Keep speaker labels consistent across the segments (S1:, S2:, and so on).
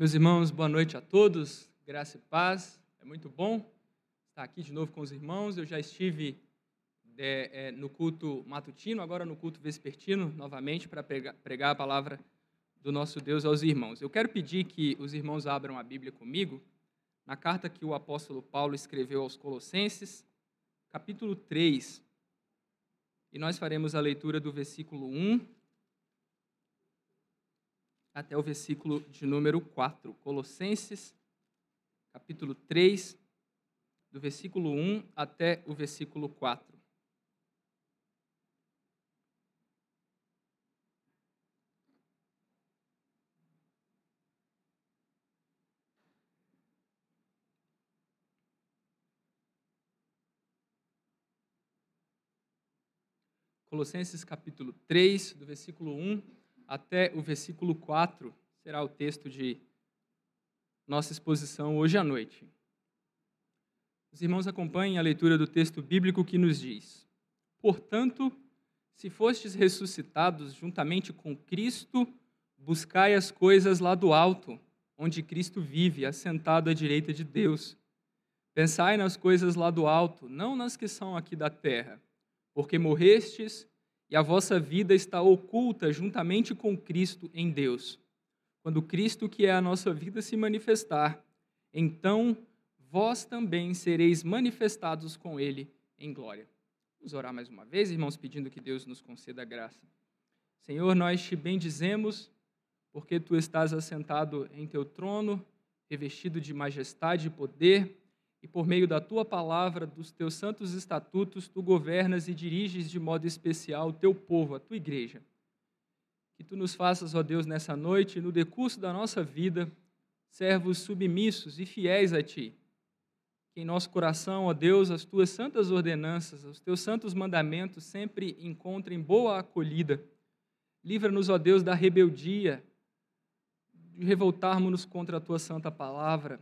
S1: Meus irmãos, boa noite a todos, graça e paz. É muito bom estar aqui de novo com os irmãos. Eu já estive é, é, no culto matutino, agora no culto vespertino, novamente, para pregar, pregar a palavra do nosso Deus aos irmãos. Eu quero pedir que os irmãos abram a Bíblia comigo, na carta que o apóstolo Paulo escreveu aos Colossenses, capítulo 3. E nós faremos a leitura do versículo 1 até o versículo de número 4. Colossenses, capítulo 3, do versículo 1 até o versículo 4. Colossenses capítulo 3, do versículo 1 até o versículo 4, será o texto de nossa exposição hoje à noite. Os irmãos acompanhem a leitura do texto bíblico que nos diz: Portanto, se fostes ressuscitados juntamente com Cristo, buscai as coisas lá do alto, onde Cristo vive, assentado à direita de Deus. Pensai nas coisas lá do alto, não nas que são aqui da terra, porque morrestes e a vossa vida está oculta juntamente com Cristo em Deus. Quando Cristo, que é a nossa vida, se manifestar, então vós também sereis manifestados com Ele em glória. Vamos orar mais uma vez, irmãos, pedindo que Deus nos conceda graça. Senhor, nós te bendizemos, porque tu estás assentado em teu trono, revestido de majestade e poder e por meio da tua palavra, dos teus santos estatutos, tu governas e diriges de modo especial o teu povo, a tua igreja. Que tu nos faças, ó Deus, nessa noite, no decurso da nossa vida, servos submissos e fiéis a ti. Que em nosso coração, ó Deus, as tuas santas ordenanças, os teus santos mandamentos sempre encontrem boa acolhida. Livra-nos, ó Deus, da rebeldia, de revoltarmos-nos contra a tua santa palavra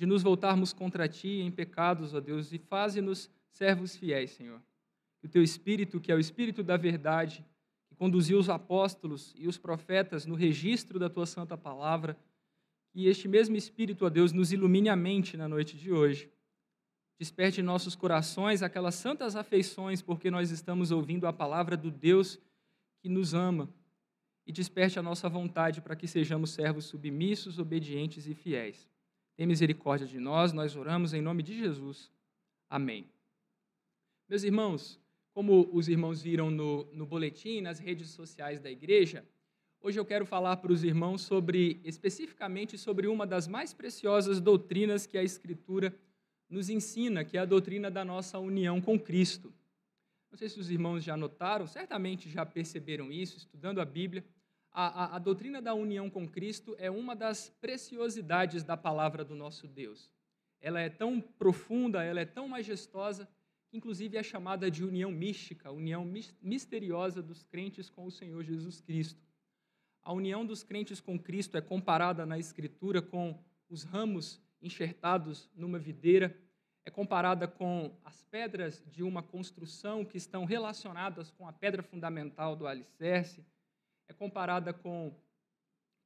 S1: de nos voltarmos contra ti em pecados, ó Deus, e faze-nos servos fiéis, Senhor. Que o teu Espírito, que é o Espírito da verdade, que conduziu os apóstolos e os profetas no registro da tua santa palavra, que este mesmo Espírito, ó Deus, nos ilumine a mente na noite de hoje. Desperte em nossos corações aquelas santas afeições, porque nós estamos ouvindo a palavra do Deus que nos ama. E desperte a nossa vontade para que sejamos servos submissos, obedientes e fiéis. Tem misericórdia de nós, nós oramos em nome de Jesus. Amém. Meus irmãos, como os irmãos viram no, no boletim, nas redes sociais da igreja, hoje eu quero falar para os irmãos sobre, especificamente, sobre uma das mais preciosas doutrinas que a Escritura nos ensina, que é a doutrina da nossa união com Cristo. Não sei se os irmãos já notaram, certamente já perceberam isso, estudando a Bíblia a, a, a, doutrina da união com Cristo é uma das preciosidades da palavra do nosso Deus. Ela é tão profunda, ela é tão majestosa, inclusive é chamada de união mística, união misteriosa dos crentes com o Senhor Jesus Cristo. A união dos crentes com Cristo é comparada na Escritura com os ramos enxertados numa videira, é comparada com as pedras de uma construção que estão relacionadas com a pedra fundamental do alicerce é comparada com,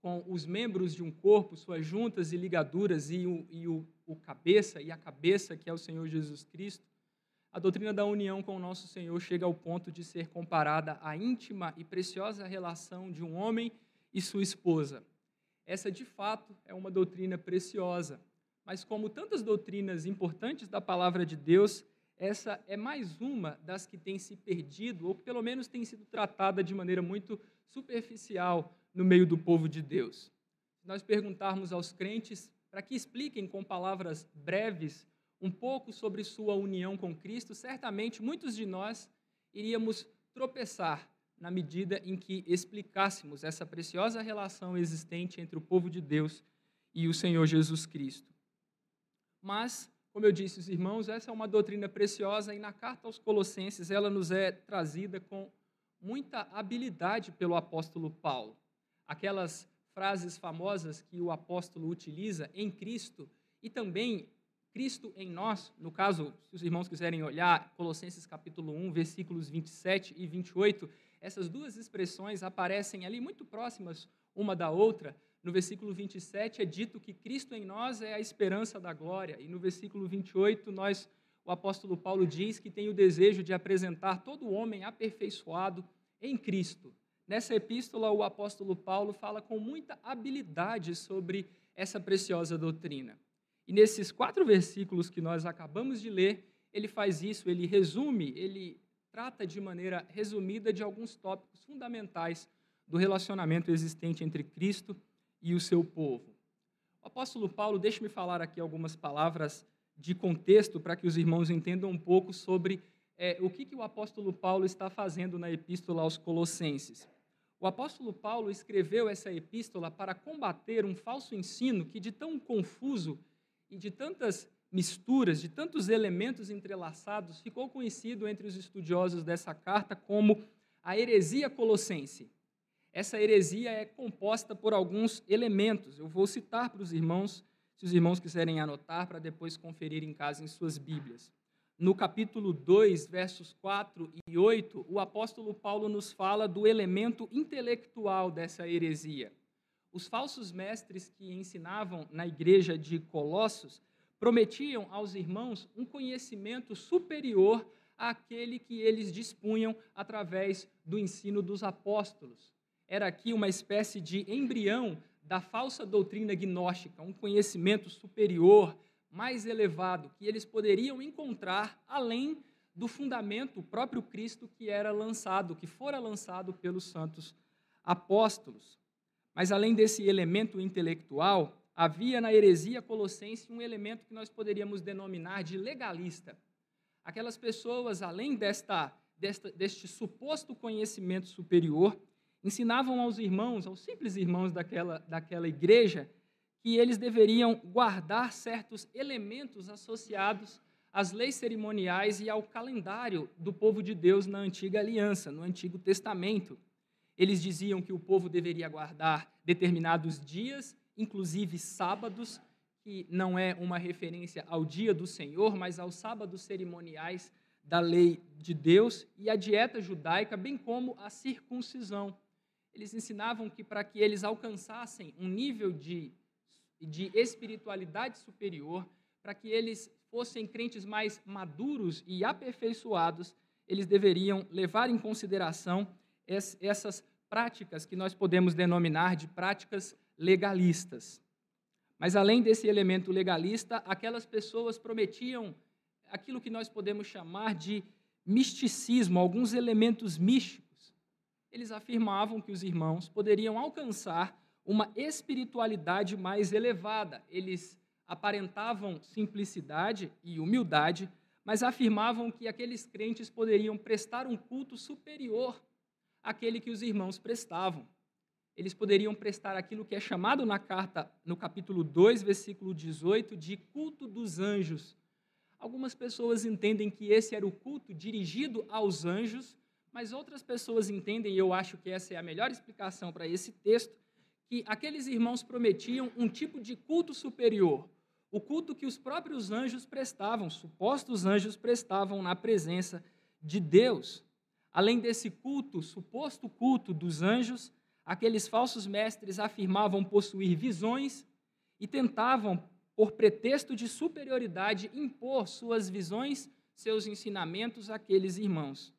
S1: com os membros de um corpo, suas juntas e ligaduras, e, o, e o, o cabeça, e a cabeça, que é o Senhor Jesus Cristo, a doutrina da união com o nosso Senhor chega ao ponto de ser comparada à íntima e preciosa relação de um homem e sua esposa. Essa, de fato, é uma doutrina preciosa, mas como tantas doutrinas importantes da palavra de Deus, essa é mais uma das que tem se perdido, ou pelo menos tem sido tratada de maneira muito superficial no meio do povo de Deus. Se nós perguntarmos aos crentes para que expliquem com palavras breves um pouco sobre sua união com Cristo, certamente muitos de nós iríamos tropeçar na medida em que explicássemos essa preciosa relação existente entre o povo de Deus e o Senhor Jesus Cristo. Mas como eu disse, os irmãos, essa é uma doutrina preciosa e na carta aos Colossenses ela nos é trazida com muita habilidade pelo apóstolo Paulo. Aquelas frases famosas que o apóstolo utiliza em Cristo e também Cristo em nós, no caso, se os irmãos quiserem olhar Colossenses capítulo 1, versículos 27 e 28, essas duas expressões aparecem ali muito próximas uma da outra No versículo 27 é dito que Cristo em nós é a esperança da glória. E no versículo 28, nós, o apóstolo Paulo diz que tem o desejo de apresentar todo homem aperfeiçoado em Cristo. Nessa epístola, o apóstolo Paulo fala com muita habilidade sobre essa preciosa doutrina. E nesses quatro versículos que nós acabamos de ler, ele faz isso, ele resume, ele trata de maneira resumida de alguns tópicos fundamentais do relacionamento existente entre Cristo e o seu povo. O apóstolo Paulo, deixe-me falar aqui algumas palavras de contexto para que os irmãos entendam um pouco sobre é, o que, que o apóstolo Paulo está fazendo na epístola aos Colossenses. O apóstolo Paulo escreveu essa epístola para combater um falso ensino que, de tão confuso e de tantas misturas, de tantos elementos entrelaçados, ficou conhecido entre os estudiosos dessa carta como a heresia colossense. Essa heresia é composta por alguns elementos. Eu vou citar para os irmãos, se os irmãos quiserem anotar, para depois conferir em casa em suas Bíblias. No capítulo 2, versos 4 e 8, o apóstolo Paulo nos fala do elemento intelectual dessa heresia. Os falsos mestres que ensinavam na igreja de Colossos prometiam aos irmãos um conhecimento superior àquele que eles dispunham através do ensino dos apóstolos era aqui uma espécie de embrião da falsa doutrina gnóstica, um conhecimento superior, mais elevado, que eles poderiam encontrar além do fundamento próprio Cristo que era lançado, que fora lançado pelos santos apóstolos. Mas além desse elemento intelectual, havia na heresia colossense um elemento que nós poderíamos denominar de legalista. Aquelas pessoas, além desta, desta, deste suposto conhecimento superior, ensinavam aos irmãos, aos simples irmãos daquela, daquela igreja, que eles deveriam guardar certos elementos associados às leis cerimoniais e ao calendário do povo de Deus na antiga aliança, no Antigo Testamento. Eles diziam que o povo deveria guardar determinados dias, inclusive sábados, que não é uma referência ao dia do Senhor, mas aos sábados cerimoniais da lei de Deus, e a dieta judaica, bem como a circuncisão eles ensinavam que para que eles alcançassem um nível de, de espiritualidade superior, para que eles fossem crentes mais maduros e aperfeiçoados, eles deveriam levar em consideração essas práticas que nós podemos denominar de práticas legalistas. Mas além desse elemento legalista, aquelas pessoas prometiam aquilo que nós podemos chamar de misticismo, alguns elementos místicos eles afirmavam que os irmãos poderiam alcançar uma espiritualidade mais elevada. Eles aparentavam simplicidade e humildade, mas afirmavam que aqueles crentes poderiam prestar um culto superior àquele que os irmãos prestavam. Eles poderiam prestar aquilo que é chamado na carta, no capítulo 2, versículo 18, de culto dos anjos. Algumas pessoas entendem que esse era o culto dirigido aos anjos, mas outras pessoas entendem, e eu acho que essa é a melhor explicação para esse texto, que aqueles irmãos prometiam um tipo de culto superior, o culto que os próprios anjos prestavam, supostos anjos prestavam na presença de Deus. Além desse culto, suposto culto dos anjos, aqueles falsos mestres afirmavam possuir visões e tentavam, por pretexto de superioridade, impor suas visões, seus ensinamentos àqueles irmãos.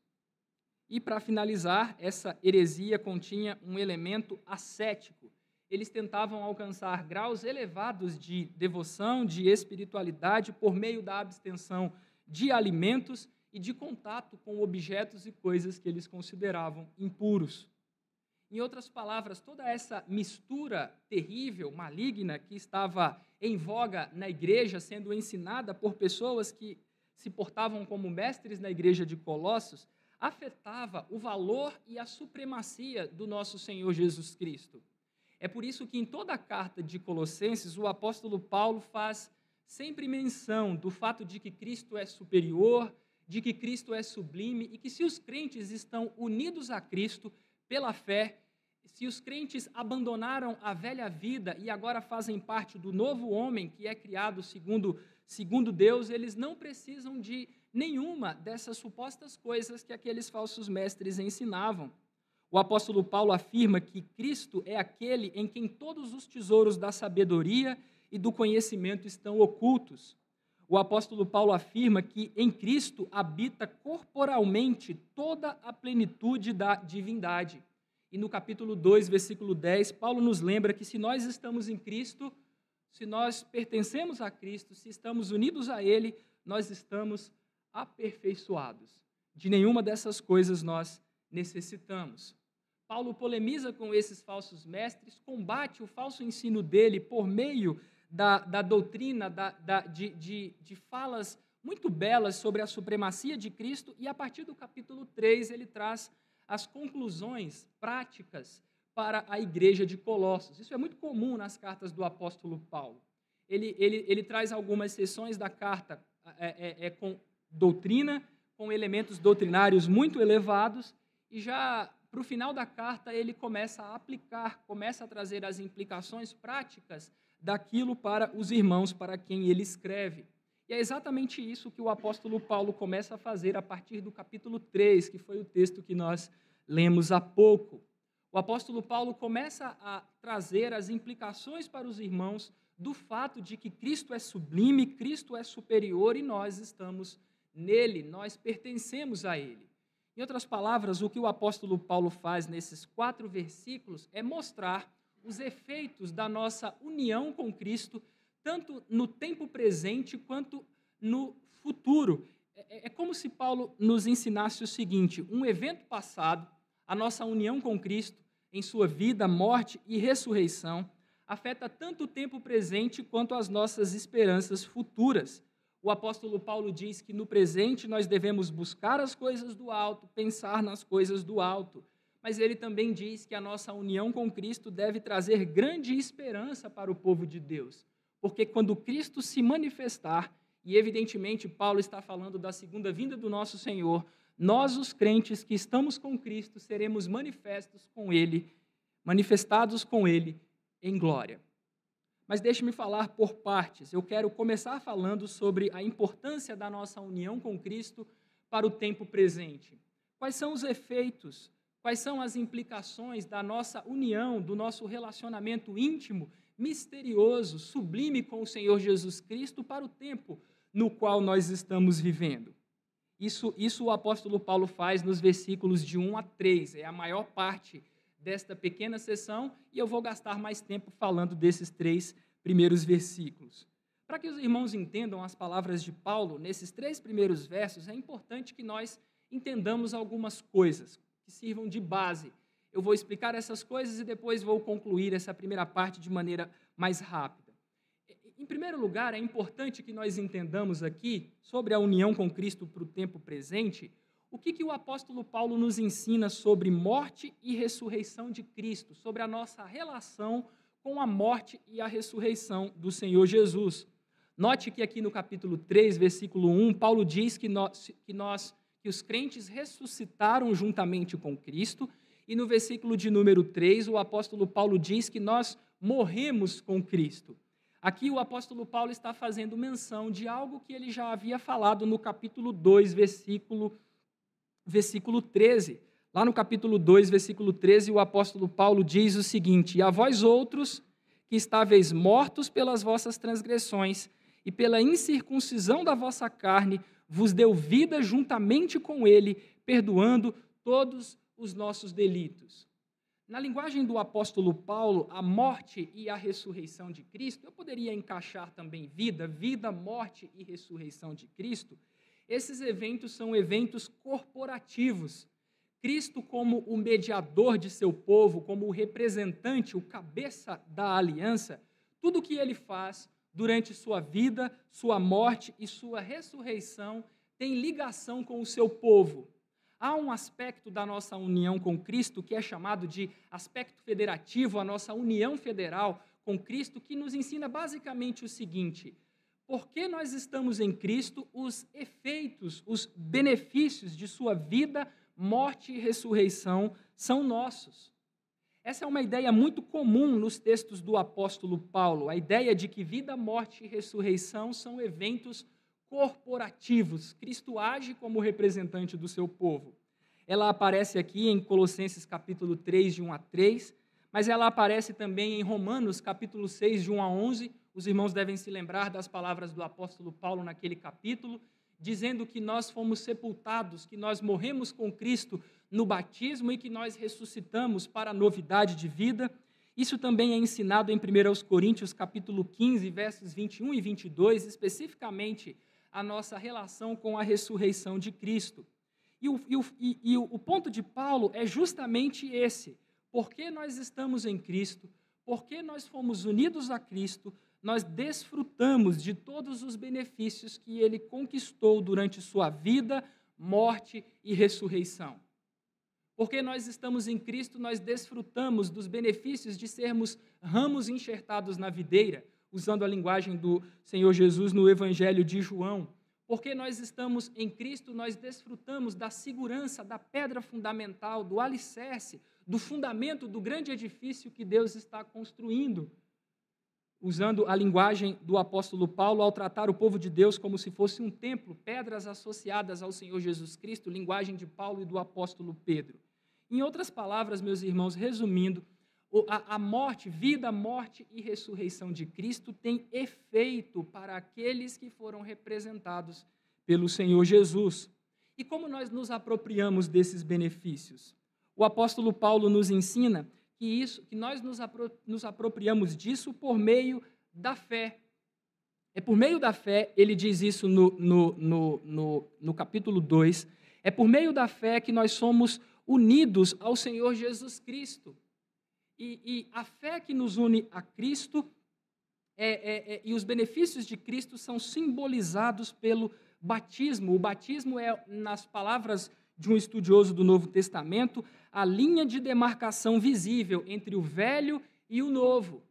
S1: E para finalizar, essa heresia continha um elemento ascético. Eles tentavam alcançar graus elevados de devoção, de espiritualidade por meio da abstenção de alimentos e de contato com objetos e coisas que eles consideravam impuros. Em outras palavras, toda essa mistura terrível, maligna, que estava em voga na igreja, sendo ensinada por pessoas que se portavam como mestres na igreja de Colossos, afetava o valor e a supremacia do nosso Senhor Jesus Cristo. É por isso que em toda a carta de Colossenses, o apóstolo Paulo faz sempre menção do fato de que Cristo é superior, de que Cristo é sublime e que se os crentes estão unidos a Cristo pela fé, se os crentes abandonaram a velha vida e agora fazem parte do novo homem que é criado segundo, segundo Deus, eles não precisam de nenhuma dessas supostas coisas que aqueles falsos mestres ensinavam. O apóstolo Paulo afirma que Cristo é aquele em quem todos os tesouros da sabedoria e do conhecimento estão ocultos. O apóstolo Paulo afirma que em Cristo habita corporalmente toda a plenitude da divindade. E no capítulo 2, versículo 10, Paulo nos lembra que se nós estamos em Cristo, se nós pertencemos a Cristo, se estamos unidos a Ele, nós estamos aperfeiçoados. De nenhuma dessas coisas nós necessitamos. Paulo polemiza com esses falsos mestres, combate o falso ensino dele por meio da, da doutrina, da, da, de, de, de falas muito belas sobre a supremacia de Cristo, e a partir do capítulo 3 ele traz as conclusões práticas para a igreja de Colossos. Isso é muito comum nas cartas do apóstolo Paulo. Ele, ele, ele traz algumas sessões da carta é, é, é, com doutrina, com elementos doutrinários muito elevados, e já para o final da carta ele começa a aplicar, começa a trazer as implicações práticas daquilo para os irmãos para quem ele escreve. E é exatamente isso que o apóstolo Paulo começa a fazer a partir do capítulo 3, que foi o texto que nós lemos há pouco. O apóstolo Paulo começa a trazer as implicações para os irmãos do fato de que Cristo é sublime, Cristo é superior e nós estamos nele, nós pertencemos a ele. Em outras palavras, o que o apóstolo Paulo faz nesses quatro versículos é mostrar os efeitos da nossa união com Cristo, tanto no tempo presente quanto no futuro. É, é, é como se Paulo nos ensinasse o seguinte: um evento passado, a nossa união com Cristo, em sua vida, morte e ressurreição, afeta tanto o tempo presente quanto as nossas esperanças futuras. O apóstolo Paulo diz que no presente nós devemos buscar as coisas do alto, pensar nas coisas do alto mas ele também diz que a nossa união com Cristo deve trazer grande esperança para o povo de Deus. Porque quando Cristo se manifestar, e evidentemente Paulo está falando da segunda vinda do nosso Senhor, nós, os crentes que estamos com Cristo, seremos manifestos com Ele, manifestados com Ele em glória. Mas deixe-me falar por partes. Eu quero começar falando sobre a importância da nossa união com Cristo para o tempo presente. Quais são os efeitos Quais são as implicações da nossa união, do nosso relacionamento íntimo, misterioso, sublime com o Senhor Jesus Cristo para o tempo no qual nós estamos vivendo? Isso, isso o apóstolo Paulo faz nos versículos de 1 a 3, é a maior parte desta pequena sessão, e eu vou gastar mais tempo falando desses três primeiros versículos. Para que os irmãos entendam as palavras de Paulo nesses três primeiros versos, é importante que nós entendamos algumas coisas que sirvam de base. Eu vou explicar essas coisas e depois vou concluir essa primeira parte de maneira mais rápida. Em primeiro lugar, é importante que nós entendamos aqui sobre a união com Cristo para o tempo presente, o que, que o apóstolo Paulo nos ensina sobre morte e ressurreição de Cristo, sobre a nossa relação com a morte e a ressurreição do Senhor Jesus. Note que aqui no capítulo 3, versículo 1, Paulo diz que nós, que nós que os crentes ressuscitaram juntamente com Cristo, e no versículo de número 3, o apóstolo Paulo diz que nós morremos com Cristo. Aqui o apóstolo Paulo está fazendo menção de algo que ele já havia falado no capítulo 2, versículo, versículo 13. Lá no capítulo 2, versículo 13, o apóstolo Paulo diz o seguinte: E a vós outros, que estáveis mortos pelas vossas transgressões e pela incircuncisão da vossa carne, vos deu vida juntamente com ele, perdoando todos os nossos delitos. Na linguagem do apóstolo Paulo, a morte e a ressurreição de Cristo, eu poderia encaixar também vida, vida, morte e ressurreição de Cristo. Esses eventos são eventos corporativos. Cristo, como o mediador de seu povo, como o representante, o cabeça da aliança, tudo o que ele faz durante sua vida, sua morte e sua ressurreição tem ligação com o seu povo. Há um aspecto da nossa união com Cristo que é chamado de aspecto federativo, a nossa união federal com Cristo, que nos ensina basicamente o seguinte: porque nós estamos em Cristo, os efeitos, os benefícios de sua vida, morte e ressurreição são nossos. Essa é uma ideia muito comum nos textos do apóstolo Paulo, a ideia de que vida, morte e ressurreição são eventos corporativos. Cristo age como representante do seu povo. ela aparece aqui em Colossenses capítulo 3, de 1 a 3, mas ela aparece também em Romanos capítulo 6, de 1 a 11. Os irmãos devem se lembrar das palavras do apóstolo Paulo naquele capítulo, dizendo que nós fomos sepultados, que nós morremos com Cristo no batismo e que nós ressuscitamos para a novidade de vida. Isso também é ensinado em 1 Coríntios capítulo 15, versos 21 e 22, especificamente a nossa relação com a ressurreição de Cristo. E o, e o, e, o ponto de Paulo é justamente esse. Porque nós estamos em Cristo, porque nós fomos unidos a Cristo, nós desfrutamos de todos os benefícios que ele conquistou durante sua vida, morte e ressurreição. Porque nós estamos em Cristo, nós desfrutamos dos benefícios de sermos ramos enxertados na videira, usando a linguagem do Senhor Jesus no Evangelho de João. Porque nós estamos em Cristo, nós desfrutamos da segurança, da pedra fundamental, do alicerce, do fundamento do grande edifício que Deus está construindo. Usando a linguagem do apóstolo Paulo ao tratar o povo de Deus como se fosse um templo, pedras associadas ao Senhor Jesus Cristo, linguagem de Paulo e do apóstolo Pedro. Em outras palavras, meus irmãos, resumindo, a, morte, vida, morte e ressurreição de Cristo tem efeito para aqueles que foram representados pelo Senhor Jesus. E como nós nos apropriamos desses benefícios? O apóstolo Paulo nos ensina que, isso, que nós nos, apro nos apropriamos disso por meio da fé. É por meio da fé, ele diz isso no, no, no, no, no capítulo 2, é por meio da fé que nós somos unidos ao Senhor Jesus Cristo. E, e a fé que nos une a Cristo é, é, é, e os benefícios de Cristo são simbolizados pelo batismo. O batismo é, nas palavras de um estudioso do Novo Testamento, a linha de demarcação visível entre o velho e o novo,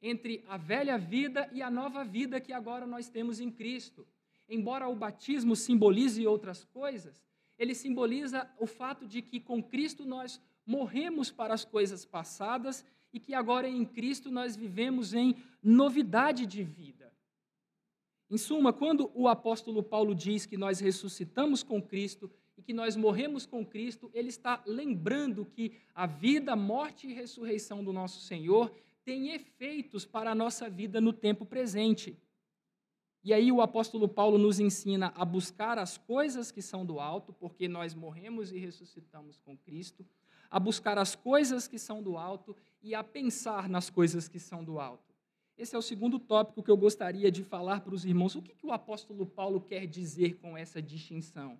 S1: entre a velha vida e a nova vida que agora nós temos em Cristo. Embora o batismo simbolize outras coisas, ele simboliza o fato de que com Cristo nós morremos para as coisas passadas e que agora em Cristo nós vivemos em novidade de vida. Em suma, quando o apóstolo Paulo diz que nós ressuscitamos com Cristo e que nós morremos com Cristo, ele está lembrando que a vida, morte e ressurreição do nosso Senhor tem efeitos para a nossa vida no tempo presente. E aí o apóstolo Paulo nos ensina a buscar as coisas que são do alto, porque nós morremos e ressuscitamos com Cristo, a buscar as coisas que são do alto e a pensar nas coisas que são do alto. Esse é o segundo tópico que eu gostaria de falar para os irmãos. O que, que o apóstolo Paulo quer dizer com essa distinção?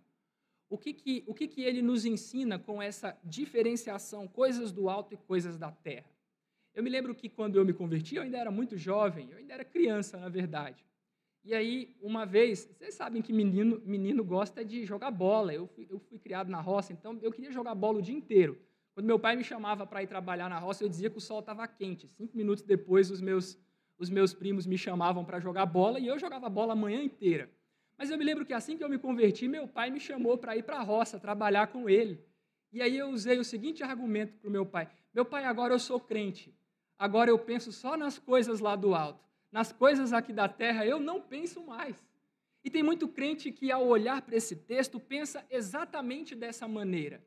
S1: O que, que, o que, que ele nos ensina com essa diferenciação, coisas do alto e coisas da terra? Eu me lembro que quando eu me converti, eu ainda era muito jovem, eu ainda era criança, na verdade. E aí, uma vez, vocês sabem que menino, menino gosta de jogar bola. Eu fui, eu fui criado na roça, então eu queria jogar bola o dia inteiro. Quando meu pai me chamava para ir trabalhar na roça, eu dizia que o sol estava quente. Cinco minutos depois, os meus, os meus primos me chamavam para jogar bola e eu jogava bola a manhã inteira. Mas eu me lembro que assim que eu me converti, meu pai me chamou para ir para a roça, trabalhar com ele. E aí eu usei o seguinte argumento para o meu pai: Meu pai, agora eu sou crente. Agora eu penso só nas coisas lá do alto nas coisas aqui da terra, eu não penso mais. E tem muito crente que, ao olhar para esse texto, pensa exatamente dessa maneira.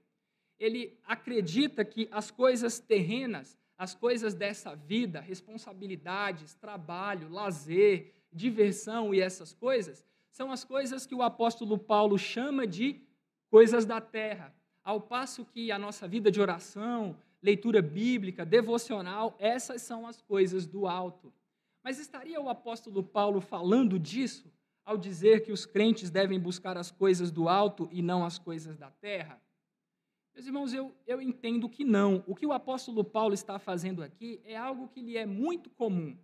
S1: Ele acredita que as coisas terrenas, as coisas dessa vida, responsabilidades, trabalho, lazer, diversão e essas coisas, são as coisas que o apóstolo Paulo chama de coisas da terra. Ao passo que a nossa vida de oração, leitura bíblica, devocional, essas são as coisas do alto. Mas estaria o apóstolo Paulo falando disso ao dizer que os crentes devem buscar as coisas do alto e não as coisas da terra? Meus irmãos, eu, eu entendo que não. O que o apóstolo Paulo está fazendo aqui é algo que lhe é muito comum.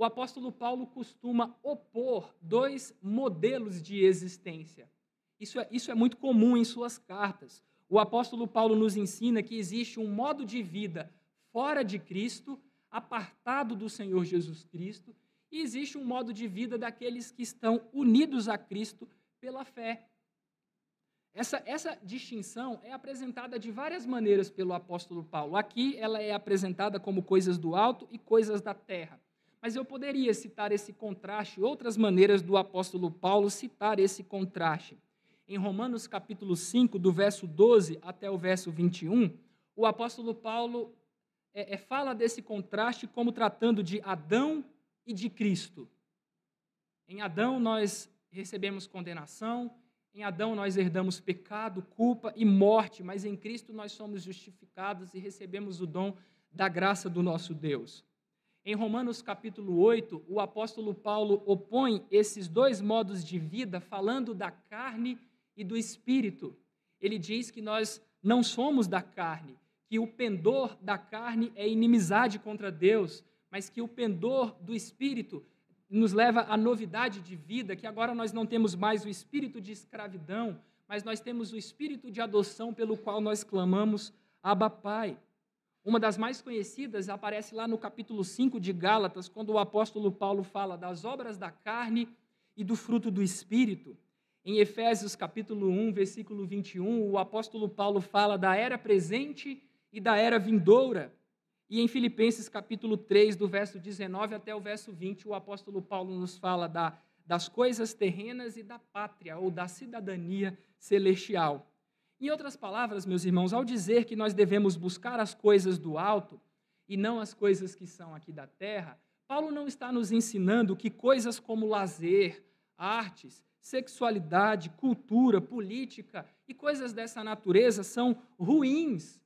S1: O apóstolo Paulo costuma opor dois modelos de existência. Isso é, isso é muito comum em suas cartas. O apóstolo Paulo nos ensina que existe um modo de vida fora de Cristo apartado do Senhor Jesus Cristo, e existe um modo de vida daqueles que estão unidos a Cristo pela fé. Essa, essa distinção é apresentada de várias maneiras pelo apóstolo Paulo. Aqui ela é apresentada como coisas do alto e coisas da terra. Mas eu poderia citar esse contraste, outras maneiras do apóstolo Paulo citar esse contraste. em Romanos capítulo 5, do verso 12 até o verso 21, o apóstolo Paulo é, é, fala desse contraste como tratando de Adão e de Cristo. Em Adão nós recebemos condenação, em Adão nós herdamos pecado, culpa e morte, mas em Cristo nós somos justificados e recebemos o dom da graça do nosso Deus. Em Romanos capítulo 8, o apóstolo Paulo opõe esses dois modos de vida, falando da carne e do espírito. Ele diz que nós não somos da carne, que o pendor da carne é inimizade contra Deus, mas que o pendor do espírito nos leva à novidade de vida, que agora nós não temos mais o espírito de escravidão, mas nós temos o espírito de adoção pelo qual nós clamamos Abba Pai. Uma das mais conhecidas aparece lá no capítulo 5 de Gálatas, quando o apóstolo Paulo fala das obras da carne e do fruto do espírito. Em Efésios capítulo 1, versículo 21, o apóstolo Paulo fala da era presente e da era vindoura. E em Filipenses capítulo 3, do verso 19 até o verso 20, o apóstolo Paulo nos fala da, das coisas terrenas e da pátria, ou da cidadania celestial. Em outras palavras, meus irmãos, ao dizer que nós devemos buscar as coisas do alto e não as coisas que são aqui da terra, Paulo não está nos ensinando que coisas como lazer, artes, sexualidade, cultura, política e coisas dessa natureza são ruins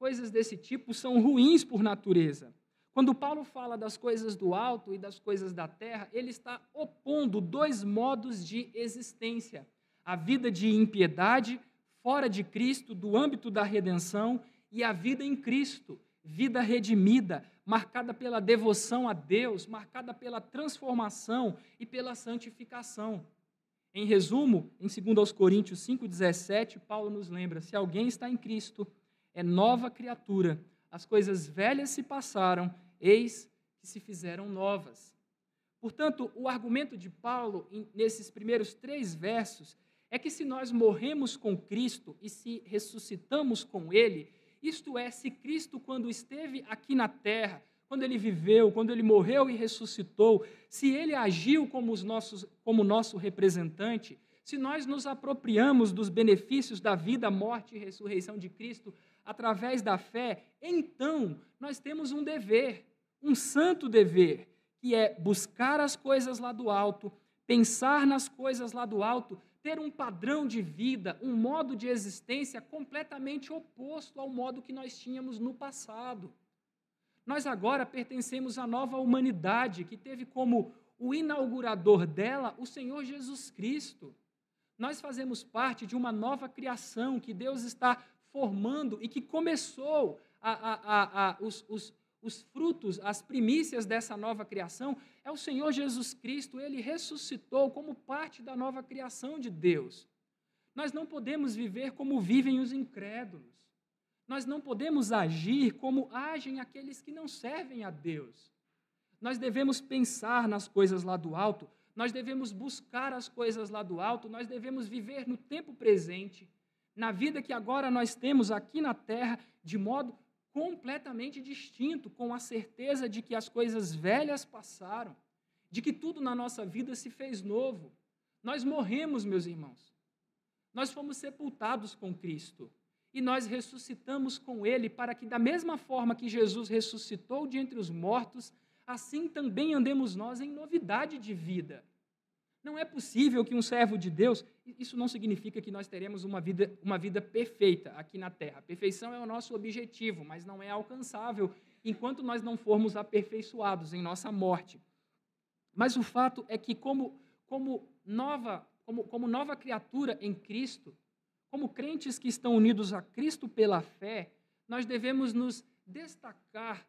S1: coisas desse tipo são ruins por natureza. Quando Paulo fala das coisas do alto e das coisas da terra, ele está opondo dois modos de existência: a vida de impiedade, fora de Cristo, do âmbito da redenção, e a vida em Cristo, vida redimida, marcada pela devoção a Deus, marcada pela transformação e pela santificação. Em resumo, em 2 Coríntios 5,17, Paulo nos lembra: se alguém está em Cristo, é nova criatura. As coisas velhas se passaram, eis que se fizeram novas. Portanto, o argumento de Paulo, nesses primeiros três versos, é que se nós morremos com Cristo e se ressuscitamos com Ele, isto é, se Cristo, quando esteve aqui na terra, quando ele viveu, quando ele morreu e ressuscitou, se ele agiu como, os nossos, como nosso representante, se nós nos apropriamos dos benefícios da vida, morte e ressurreição de Cristo, através da fé, então nós temos um dever, um santo dever, que é buscar as coisas lá do alto, pensar nas coisas lá do alto, ter um padrão de vida, um modo de existência completamente oposto ao modo que nós tínhamos no passado. Nós agora pertencemos à nova humanidade, que teve como o inaugurador dela o Senhor Jesus Cristo. Nós fazemos parte de uma nova criação que Deus está formando e que começou a, a, a, os, os, os frutos, as primícias dessa nova criação, é o Senhor Jesus Cristo. Ele ressuscitou como parte da nova criação de Deus. Nós não podemos viver como vivem os incrédulos. Nós não podemos agir como agem aqueles que não servem a Deus. Nós devemos pensar nas coisas lá do alto, nós devemos buscar as coisas lá do alto, nós devemos viver no tempo presente na vida que agora nós temos aqui na terra, de modo completamente distinto, com a certeza de que as coisas velhas passaram, de que tudo na nossa vida se fez novo. Nós morremos, meus irmãos. Nós fomos sepultados com Cristo e nós ressuscitamos com Ele, para que, da mesma forma que Jesus ressuscitou de entre os mortos, assim também andemos nós em novidade de vida. Não é possível que um servo de Deus, isso não significa que nós teremos uma vida, uma vida perfeita aqui na terra. A perfeição é o nosso objetivo, mas não é alcançável enquanto nós não formos aperfeiçoados em nossa morte. Mas o fato é que, como, como, nova, como, como nova criatura em Cristo, como crentes que estão unidos a Cristo pela fé, nós devemos nos destacar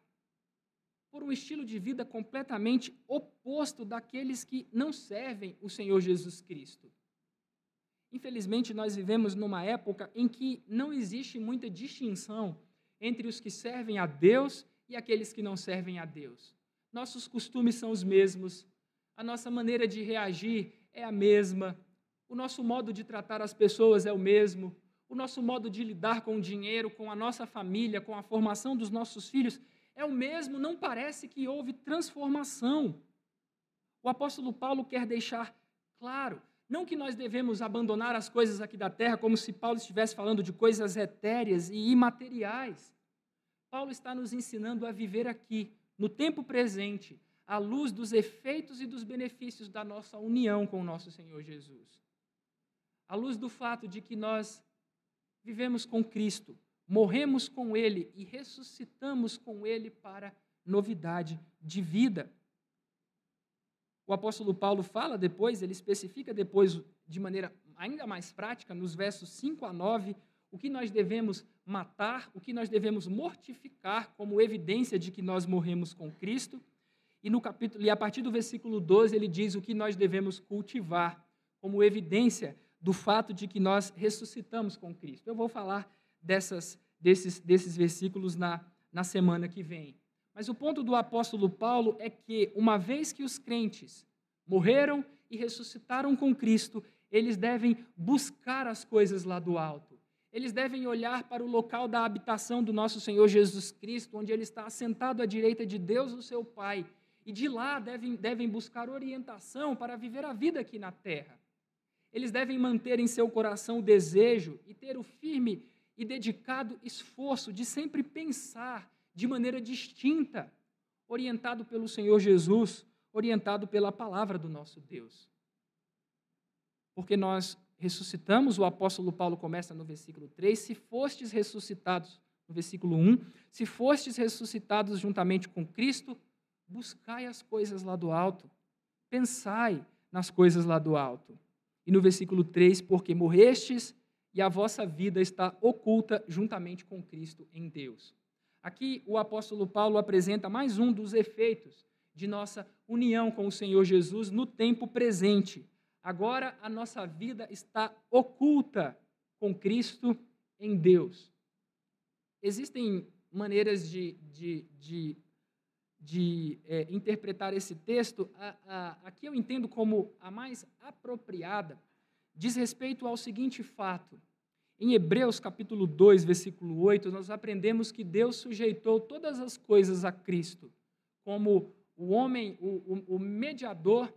S1: por um estilo de vida completamente oposto daqueles que não servem o Senhor Jesus Cristo. Infelizmente, nós vivemos numa época em que não existe muita distinção entre os que servem a Deus e aqueles que não servem a Deus. Nossos costumes são os mesmos, a nossa maneira de reagir é a mesma, o nosso modo de tratar as pessoas é o mesmo, o nosso modo de lidar com o dinheiro, com a nossa família, com a formação dos nossos filhos é o mesmo, não parece que houve transformação. O apóstolo Paulo quer deixar claro: Não que nós devemos abandonar as coisas aqui da terra, como se Paulo estivesse falando de coisas etéreas e imateriais. Paulo está nos ensinando a viver aqui, no tempo presente, à luz dos efeitos e dos benefícios da nossa união com o nosso Senhor Jesus. À luz do fato de que nós vivemos com Cristo, morremos com Ele e ressuscitamos com Ele para novidade de vida. O apóstolo Paulo fala depois, ele especifica depois, de maneira ainda mais prática, nos versos 5 a 9, o que nós devemos matar, o que nós devemos mortificar como evidência de que nós morremos com Cristo. E, no capítulo, e a partir do versículo 12, ele diz o que nós devemos cultivar como evidência do fato de que nós ressuscitamos com Cristo. Eu vou falar dessas, desses, desses versículos na, na semana que vem. Mas o ponto do apóstolo Paulo é que, uma vez que os crentes morreram e ressuscitaram com Cristo, eles devem buscar as coisas lá do alto. Eles devem olhar para o local da habitação do nosso Senhor Jesus Cristo, onde ele está assentado à direita de Deus, o seu Pai. E de lá devem, devem buscar orientação para viver a vida aqui na terra. Eles devem manter em seu coração o desejo e ter o firme e dedicado esforço de sempre pensar de maneira distinta, orientado pelo Senhor Jesus, orientado pela palavra do nosso Deus. Porque nós ressuscitamos, o apóstolo Paulo começa no versículo 3, se fostes ressuscitados, no versículo 1, se fostes ressuscitados juntamente com Cristo, buscai as coisas lá do alto, pensai nas coisas lá do alto. E no versículo 3, porque morrestes e a vossa vida está oculta juntamente com Cristo em Deus. Aqui o apóstolo Paulo apresenta mais um dos efeitos de nossa união com o Senhor Jesus no tempo presente. Agora a nossa vida está oculta com Cristo em Deus. Existem maneiras de, de, de, de é, interpretar esse texto. A, aqui eu entendo como a mais apropriada, diz respeito ao seguinte fato em Hebreus capítulo 2, versículo 8, nós aprendemos que Deus sujeitou todas as coisas a Cristo, como o homem, o, o, o mediador,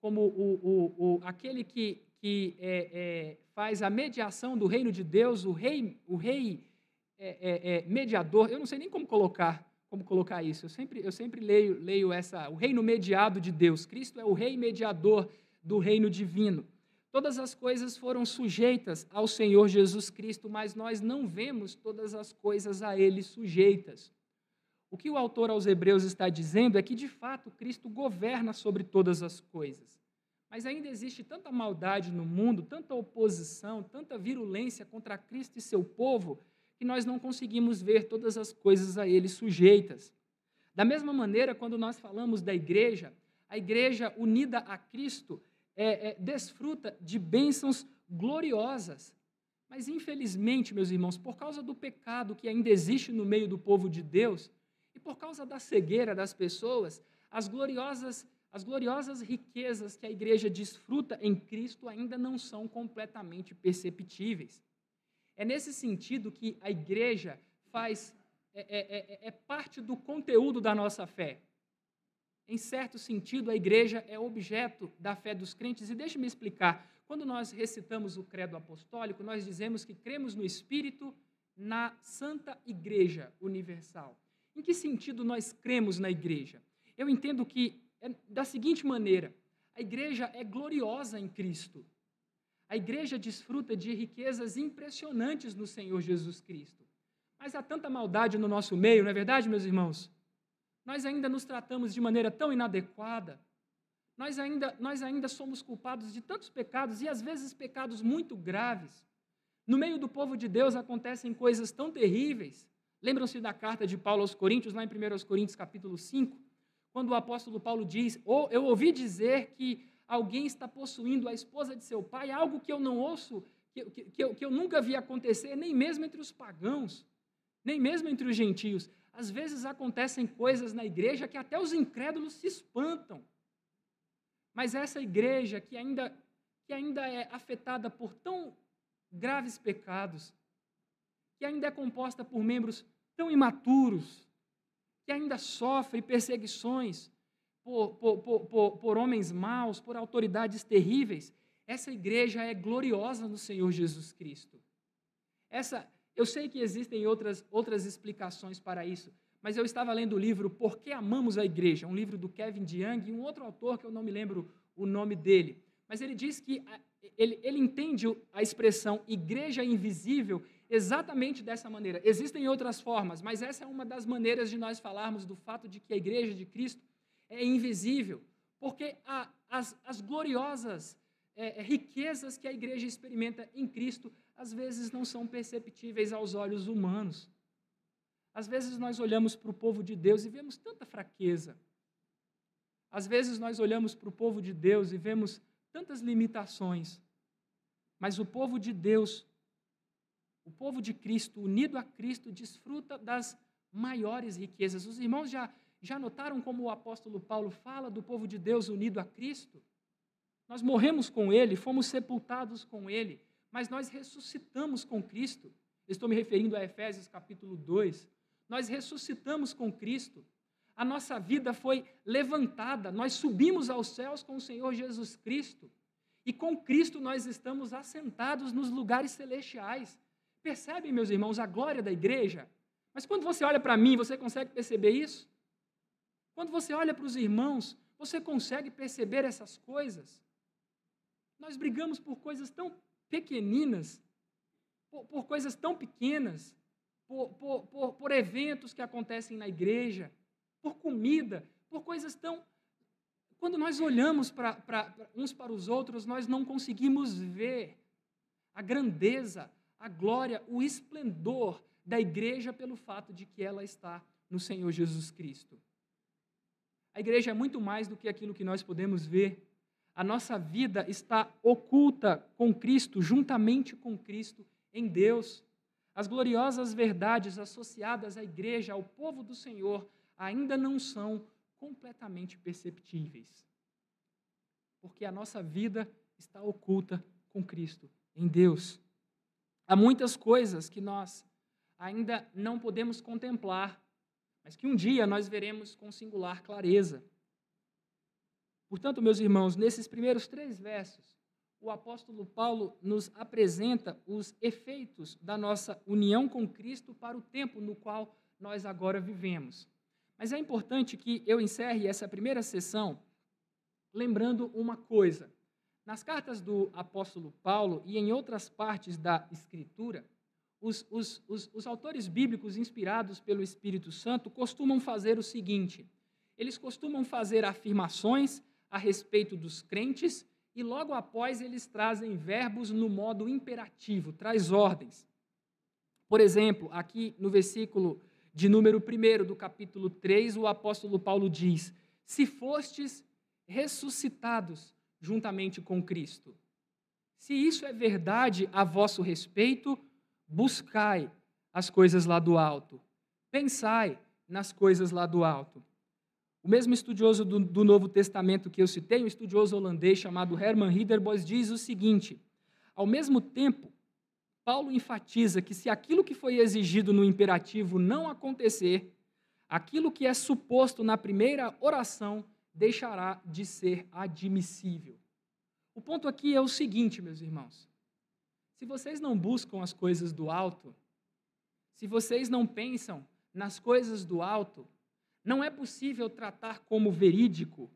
S1: como o, o, aquele que, que é, é, faz a mediação do reino de Deus, o rei, o rei é, é, é, mediador. Eu não sei nem como colocar, como colocar isso. Eu sempre, eu sempre leio, leio essa, o reino mediado de Deus. Cristo é o rei mediador do reino divino. Todas as coisas foram sujeitas ao Senhor Jesus Cristo, mas nós não vemos todas as coisas a Ele sujeitas. O que o autor aos Hebreus está dizendo é que, de fato, Cristo governa sobre todas as coisas. Mas ainda existe tanta maldade no mundo, tanta oposição, tanta virulência contra Cristo e seu povo, que nós não conseguimos ver todas as coisas a Ele sujeitas. Da mesma maneira, quando nós falamos da igreja, a igreja unida a Cristo, é, é, desfruta de bênçãos gloriosas. Mas, infelizmente, meus irmãos, por causa do pecado que ainda existe no meio do povo de Deus, e por causa da cegueira das pessoas, as gloriosas, as gloriosas riquezas que a igreja desfruta em Cristo ainda não são completamente perceptíveis. É nesse sentido que a igreja faz, é, é, é, é parte do conteúdo da nossa fé. Em certo sentido, a igreja é objeto da fé dos crentes. E deixe-me explicar. Quando nós recitamos o credo apostólico, nós dizemos que cremos no Espírito na Santa Igreja Universal. Em que sentido nós cremos na igreja? Eu entendo que é da seguinte maneira: a igreja é gloriosa em Cristo. A igreja desfruta de riquezas impressionantes no Senhor Jesus Cristo. Mas há tanta maldade no nosso meio, não é verdade, meus irmãos? Nós ainda nos tratamos de maneira tão inadequada, nós ainda, nós ainda somos culpados de tantos pecados e às vezes pecados muito graves. No meio do povo de Deus acontecem coisas tão terríveis. Lembram-se da carta de Paulo aos Coríntios, lá em 1 Coríntios capítulo 5, quando o apóstolo Paulo diz: oh, Eu ouvi dizer que alguém está possuindo a esposa de seu pai, algo que eu não ouço, que, que, que, eu, que eu nunca vi acontecer, nem mesmo entre os pagãos, nem mesmo entre os gentios. Às vezes acontecem coisas na igreja que até os incrédulos se espantam. Mas essa igreja que ainda, que ainda é afetada por tão graves pecados, que ainda é composta por membros tão imaturos, que ainda sofre perseguições por, por, por, por, homens maus, por autoridades terríveis, Essa igreja é gloriosa no Senhor Jesus Cristo. Essa, eu sei que existem outras, outras explicações para isso, mas eu estava lendo o livro Por que Amamos a Igreja, um livro do Kevin DeYoung e um outro autor que eu não me lembro o nome dele. Mas ele diz que ele, ele entende a expressão igreja invisível exatamente dessa maneira. Existem outras formas, mas essa é uma das maneiras de nós falarmos do fato de que a igreja de Cristo é invisível, porque a, as, as gloriosas é, é riquezas que a igreja experimenta em Cristo às vezes não são perceptíveis aos olhos humanos. Às vezes nós olhamos para o povo de Deus e vemos tanta fraqueza. Às vezes nós olhamos para o povo de Deus e vemos tantas limitações. Mas o povo de Deus, o povo de Cristo, unido a Cristo, desfruta das maiores riquezas. Os irmãos já, já notaram como o apóstolo Paulo fala do povo de Deus unido a Cristo? Nós morremos com Ele, fomos sepultados com Ele, mas nós ressuscitamos com Cristo. Estou me referindo a Efésios capítulo 2. Nós ressuscitamos com Cristo. A nossa vida foi levantada, nós subimos aos céus com o Senhor Jesus Cristo. E com Cristo nós estamos assentados nos lugares celestiais. Percebem, meus irmãos, a glória da igreja? Mas quando você olha para mim, você consegue perceber isso? Quando você olha para os irmãos, você consegue perceber essas coisas? Nós brigamos por coisas tão pequeninas, por, por coisas tão pequenas, por, por, por, eventos que acontecem na igreja, por comida, por coisas tão. Quando nós olhamos pra, pra, uns para os outros, nós não conseguimos ver a grandeza, a glória, o esplendor da igreja pelo fato de que ela está no Senhor Jesus Cristo. A igreja é muito mais do que aquilo que nós podemos ver. A nossa vida está oculta com Cristo, juntamente com Cristo, em Deus. As gloriosas verdades associadas à igreja, ao povo do Senhor, ainda não são completamente perceptíveis. Porque a nossa vida está oculta com Cristo, em Deus. Há muitas coisas que nós ainda não podemos contemplar, mas que um dia nós veremos com singular clareza. Portanto, meus irmãos, nesses primeiros três versos, o apóstolo Paulo nos apresenta os efeitos da nossa união com Cristo para o tempo no qual nós agora vivemos. Mas é importante que eu encerre essa primeira sessão lembrando uma coisa. Nas cartas do apóstolo Paulo e em outras partes da Escritura, os, os, os, os autores bíblicos inspirados pelo Espírito Santo costumam fazer o seguinte: eles costumam fazer afirmações a respeito dos crentes e logo após eles trazem verbos no modo imperativo, traz ordens. Por exemplo, aqui no versículo de número 1 do capítulo 3, o apóstolo Paulo diz: Se fostes ressuscitados juntamente com Cristo. Se isso é verdade a vosso respeito, buscai as coisas lá do alto. Pensai nas coisas lá do alto. O mesmo estudioso do, do, Novo Testamento que eu citei, um estudioso holandês chamado Herman Ridderbos, diz o seguinte: ao mesmo tempo, Paulo enfatiza que se aquilo que foi exigido no imperativo não acontecer, aquilo que é suposto na primeira oração deixará de ser admissível. O ponto aqui é o seguinte, meus irmãos: se vocês não buscam as coisas do alto, se vocês não pensam nas coisas do alto, não é possível tratar como verídico,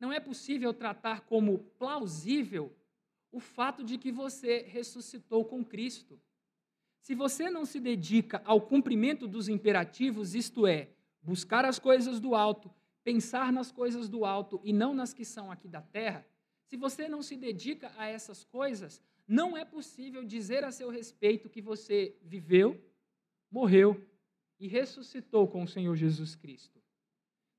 S1: não é possível tratar como plausível o fato de que você ressuscitou com Cristo. Se você não se dedica ao cumprimento dos imperativos, isto é, buscar as coisas do alto, pensar nas coisas do alto e não nas que são aqui da terra, se você não se dedica a essas coisas, não é possível dizer a seu respeito que você viveu, morreu e ressuscitou com o Senhor Jesus Cristo.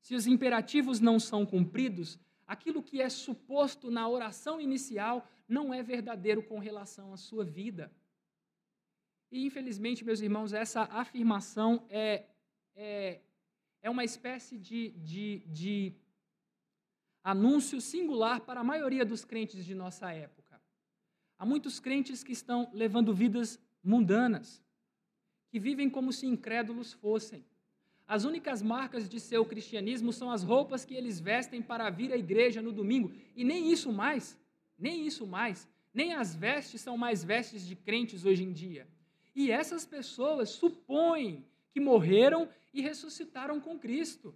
S1: Se os imperativos não são cumpridos, aquilo que é suposto na oração inicial não é verdadeiro com relação à sua vida. E, infelizmente, meus irmãos, essa afirmação é, é, é uma espécie de, de, de anúncio singular para a maioria dos crentes de nossa época. Há muitos crentes que estão levando vidas mundanas, que vivem como se incrédulos fossem. As únicas marcas de seu cristianismo são as roupas que eles vestem para vir à igreja no domingo, e nem isso mais, nem isso mais. nem as vestes são mais vestes de crentes hoje em dia. E essas pessoas supõem que morreram e ressuscitaram com Cristo.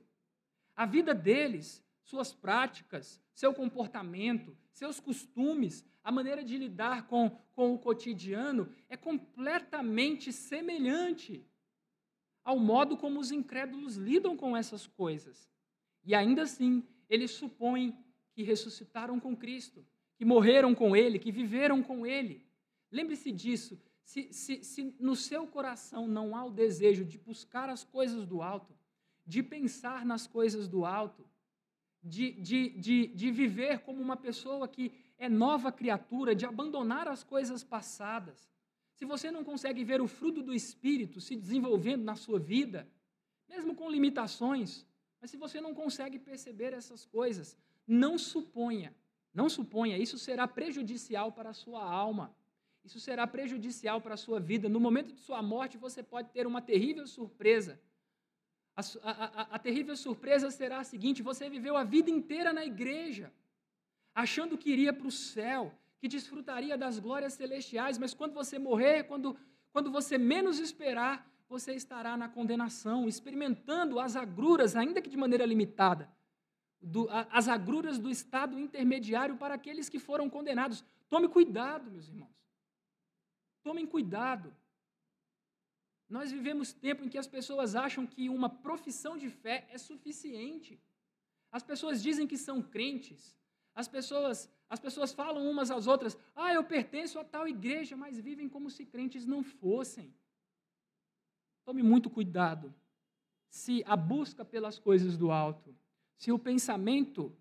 S1: A vida deles, suas práticas, seu comportamento, seus costumes, a maneira de lidar com, com o cotidiano é completamente semelhante ao modo como os incrédulos lidam com essas coisas. E ainda assim, eles supõem que ressuscitaram com Cristo, que morreram com Ele, que viveram com Ele. Lembre-se disso. Se, se, se no seu coração não há o desejo de buscar as coisas do alto, de pensar nas coisas do alto, de, de, de, de viver como uma pessoa que é nova criatura, de abandonar as coisas passadas, se você não consegue ver o fruto do Espírito se desenvolvendo na sua vida, mesmo com limitações, mas se você não consegue perceber essas coisas, não suponha, não suponha, isso será prejudicial para a sua alma. Isso será prejudicial para a sua vida. No momento de sua morte, você pode ter uma terrível surpresa. A, a, a, a terrível surpresa será a seguinte: você viveu a vida inteira na igreja, achando que iria para o céu, que desfrutaria das glórias celestiais, mas quando você morrer, quando, quando você menos esperar, você estará na condenação, experimentando as agruras, ainda que de maneira limitada, do, as agruras do estado intermediário para aqueles que foram condenados. Tome cuidado, meus irmãos. Tomem cuidado. Nós vivemos tempo em que as pessoas acham que uma profissão de fé é suficiente. As pessoas dizem que são crentes. As pessoas as pessoas falam umas às outras: ah, eu pertenço a tal igreja, mas vivem como se crentes não fossem. Tome muito cuidado. Se a busca pelas coisas do alto, se o pensamento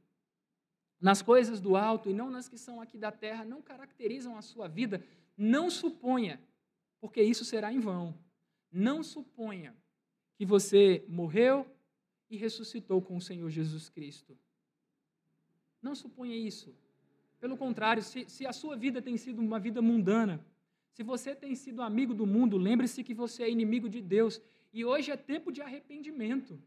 S1: nas coisas do alto e não nas que são aqui da terra não caracterizam a sua vida, não suponha, porque isso será em vão. Não suponha que você morreu e ressuscitou com o Senhor Jesus Cristo. Não suponha isso. Pelo contrário, se, se a sua vida tem sido uma vida mundana, se você tem sido amigo do mundo, lembre-se que você é inimigo de Deus. E hoje é tempo de arrependimento.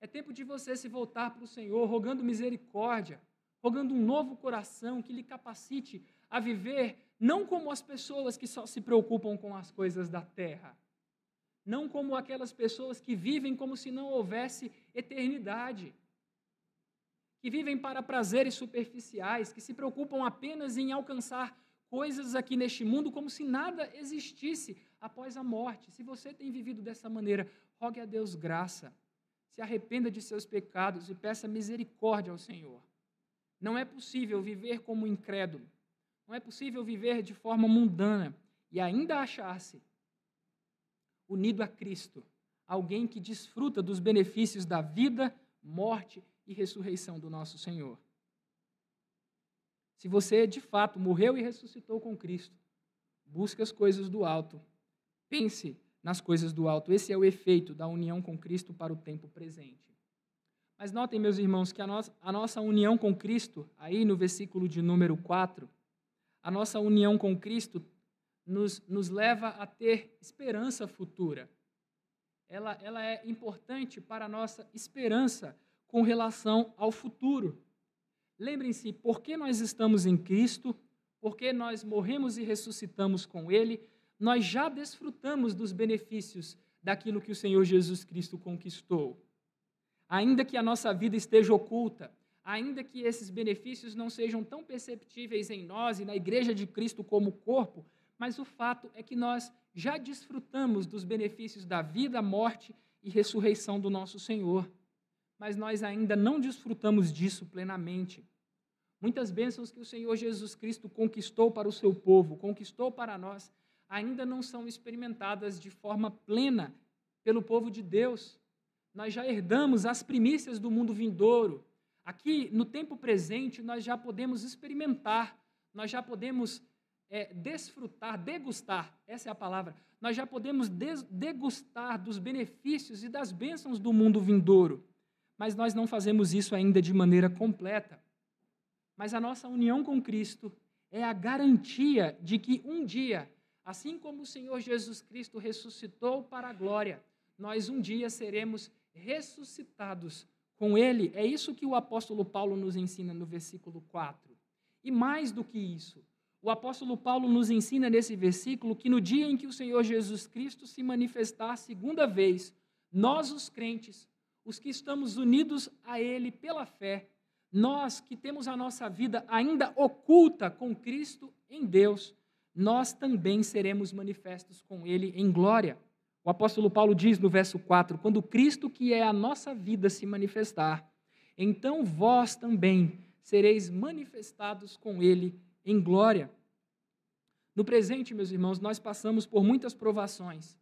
S1: É tempo de você se voltar para o Senhor, rogando misericórdia, rogando um novo coração que lhe capacite a viver não como as pessoas que só se preocupam com as coisas da terra, não como aquelas pessoas que vivem como se não houvesse eternidade que vivem para prazeres superficiais, que se preocupam apenas em alcançar coisas aqui neste mundo como se nada existisse após a morte. Se você tem vivido dessa maneira, rogue a Deus graça. Se arrependa de seus pecados e peça misericórdia ao Senhor. Não é possível viver como incrédulo. Não é possível viver de forma mundana e ainda achar-se unido a Cristo, alguém que desfruta dos benefícios da vida, morte e ressurreição do nosso Senhor. Se você de fato morreu e ressuscitou com Cristo, busque as coisas do alto. Pense nas coisas do alto. Esse é o efeito da união com Cristo para o tempo presente. Mas notem, meus irmãos, que a nossa, a nossa união com Cristo, aí no versículo de número 4, a nossa união com Cristo nos, nos leva a ter esperança futura. Ela, ela é importante para a nossa esperança com relação ao futuro. Lembrem-se, porque nós estamos em Cristo, porque nós morremos e ressuscitamos com Ele, nós já desfrutamos dos benefícios daquilo que o Senhor Jesus Cristo conquistou. Ainda que a nossa vida esteja oculta, ainda que esses benefícios não sejam tão perceptíveis em nós e na Igreja de Cristo como corpo, mas o fato é que nós já desfrutamos dos benefícios da vida, morte e ressurreição do nosso Senhor mas nós ainda não desfrutamos disso plenamente. Muitas bênçãos que o Senhor Jesus Cristo conquistou para o seu povo, conquistou para nós, ainda não são experimentadas de forma plena pelo povo de Deus. Nós já herdamos as primícias do mundo vindouro. Aqui, no tempo presente, nós já podemos experimentar, nós já podemos é, desfrutar, degustar essa é a palavra. Nós já podemos degustar dos benefícios e das bênçãos do mundo vindouro mas nós não fazemos isso ainda de maneira completa. Mas a nossa união com Cristo é a garantia de que um dia, assim como o Senhor Jesus Cristo ressuscitou para a glória, nós um dia seremos ressuscitados com Ele. É isso que o apóstolo Paulo nos ensina no versículo 4. E mais do que isso, o apóstolo Paulo nos ensina nesse versículo que no dia em que o Senhor Jesus Cristo se manifestar a segunda vez, nós, os crentes, os que estamos unidos a Ele pela fé, nós que temos a nossa vida ainda oculta com Cristo em Deus, nós também seremos manifestos com Ele em glória. O apóstolo Paulo diz no verso 4: Quando Cristo, que é a nossa vida, se manifestar, então vós também sereis manifestados com Ele em glória. No presente, meus irmãos, nós passamos por muitas provações.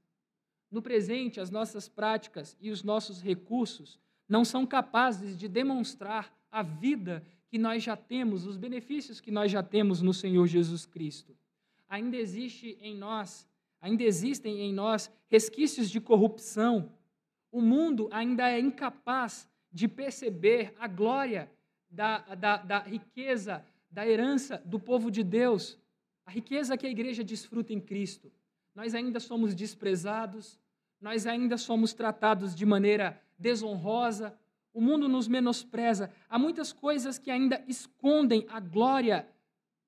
S1: No presente, as nossas práticas e os nossos recursos não são capazes de demonstrar a vida que nós já temos, os benefícios que nós já temos no Senhor Jesus Cristo. Ainda existe em nós, ainda existem em nós resquícios de corrupção. O mundo ainda é incapaz de perceber a glória da, da, da riqueza, da herança do povo de Deus, a riqueza que a igreja desfruta em Cristo. Nós ainda somos desprezados, nós ainda somos tratados de maneira desonrosa, o mundo nos menospreza. Há muitas coisas que ainda escondem a glória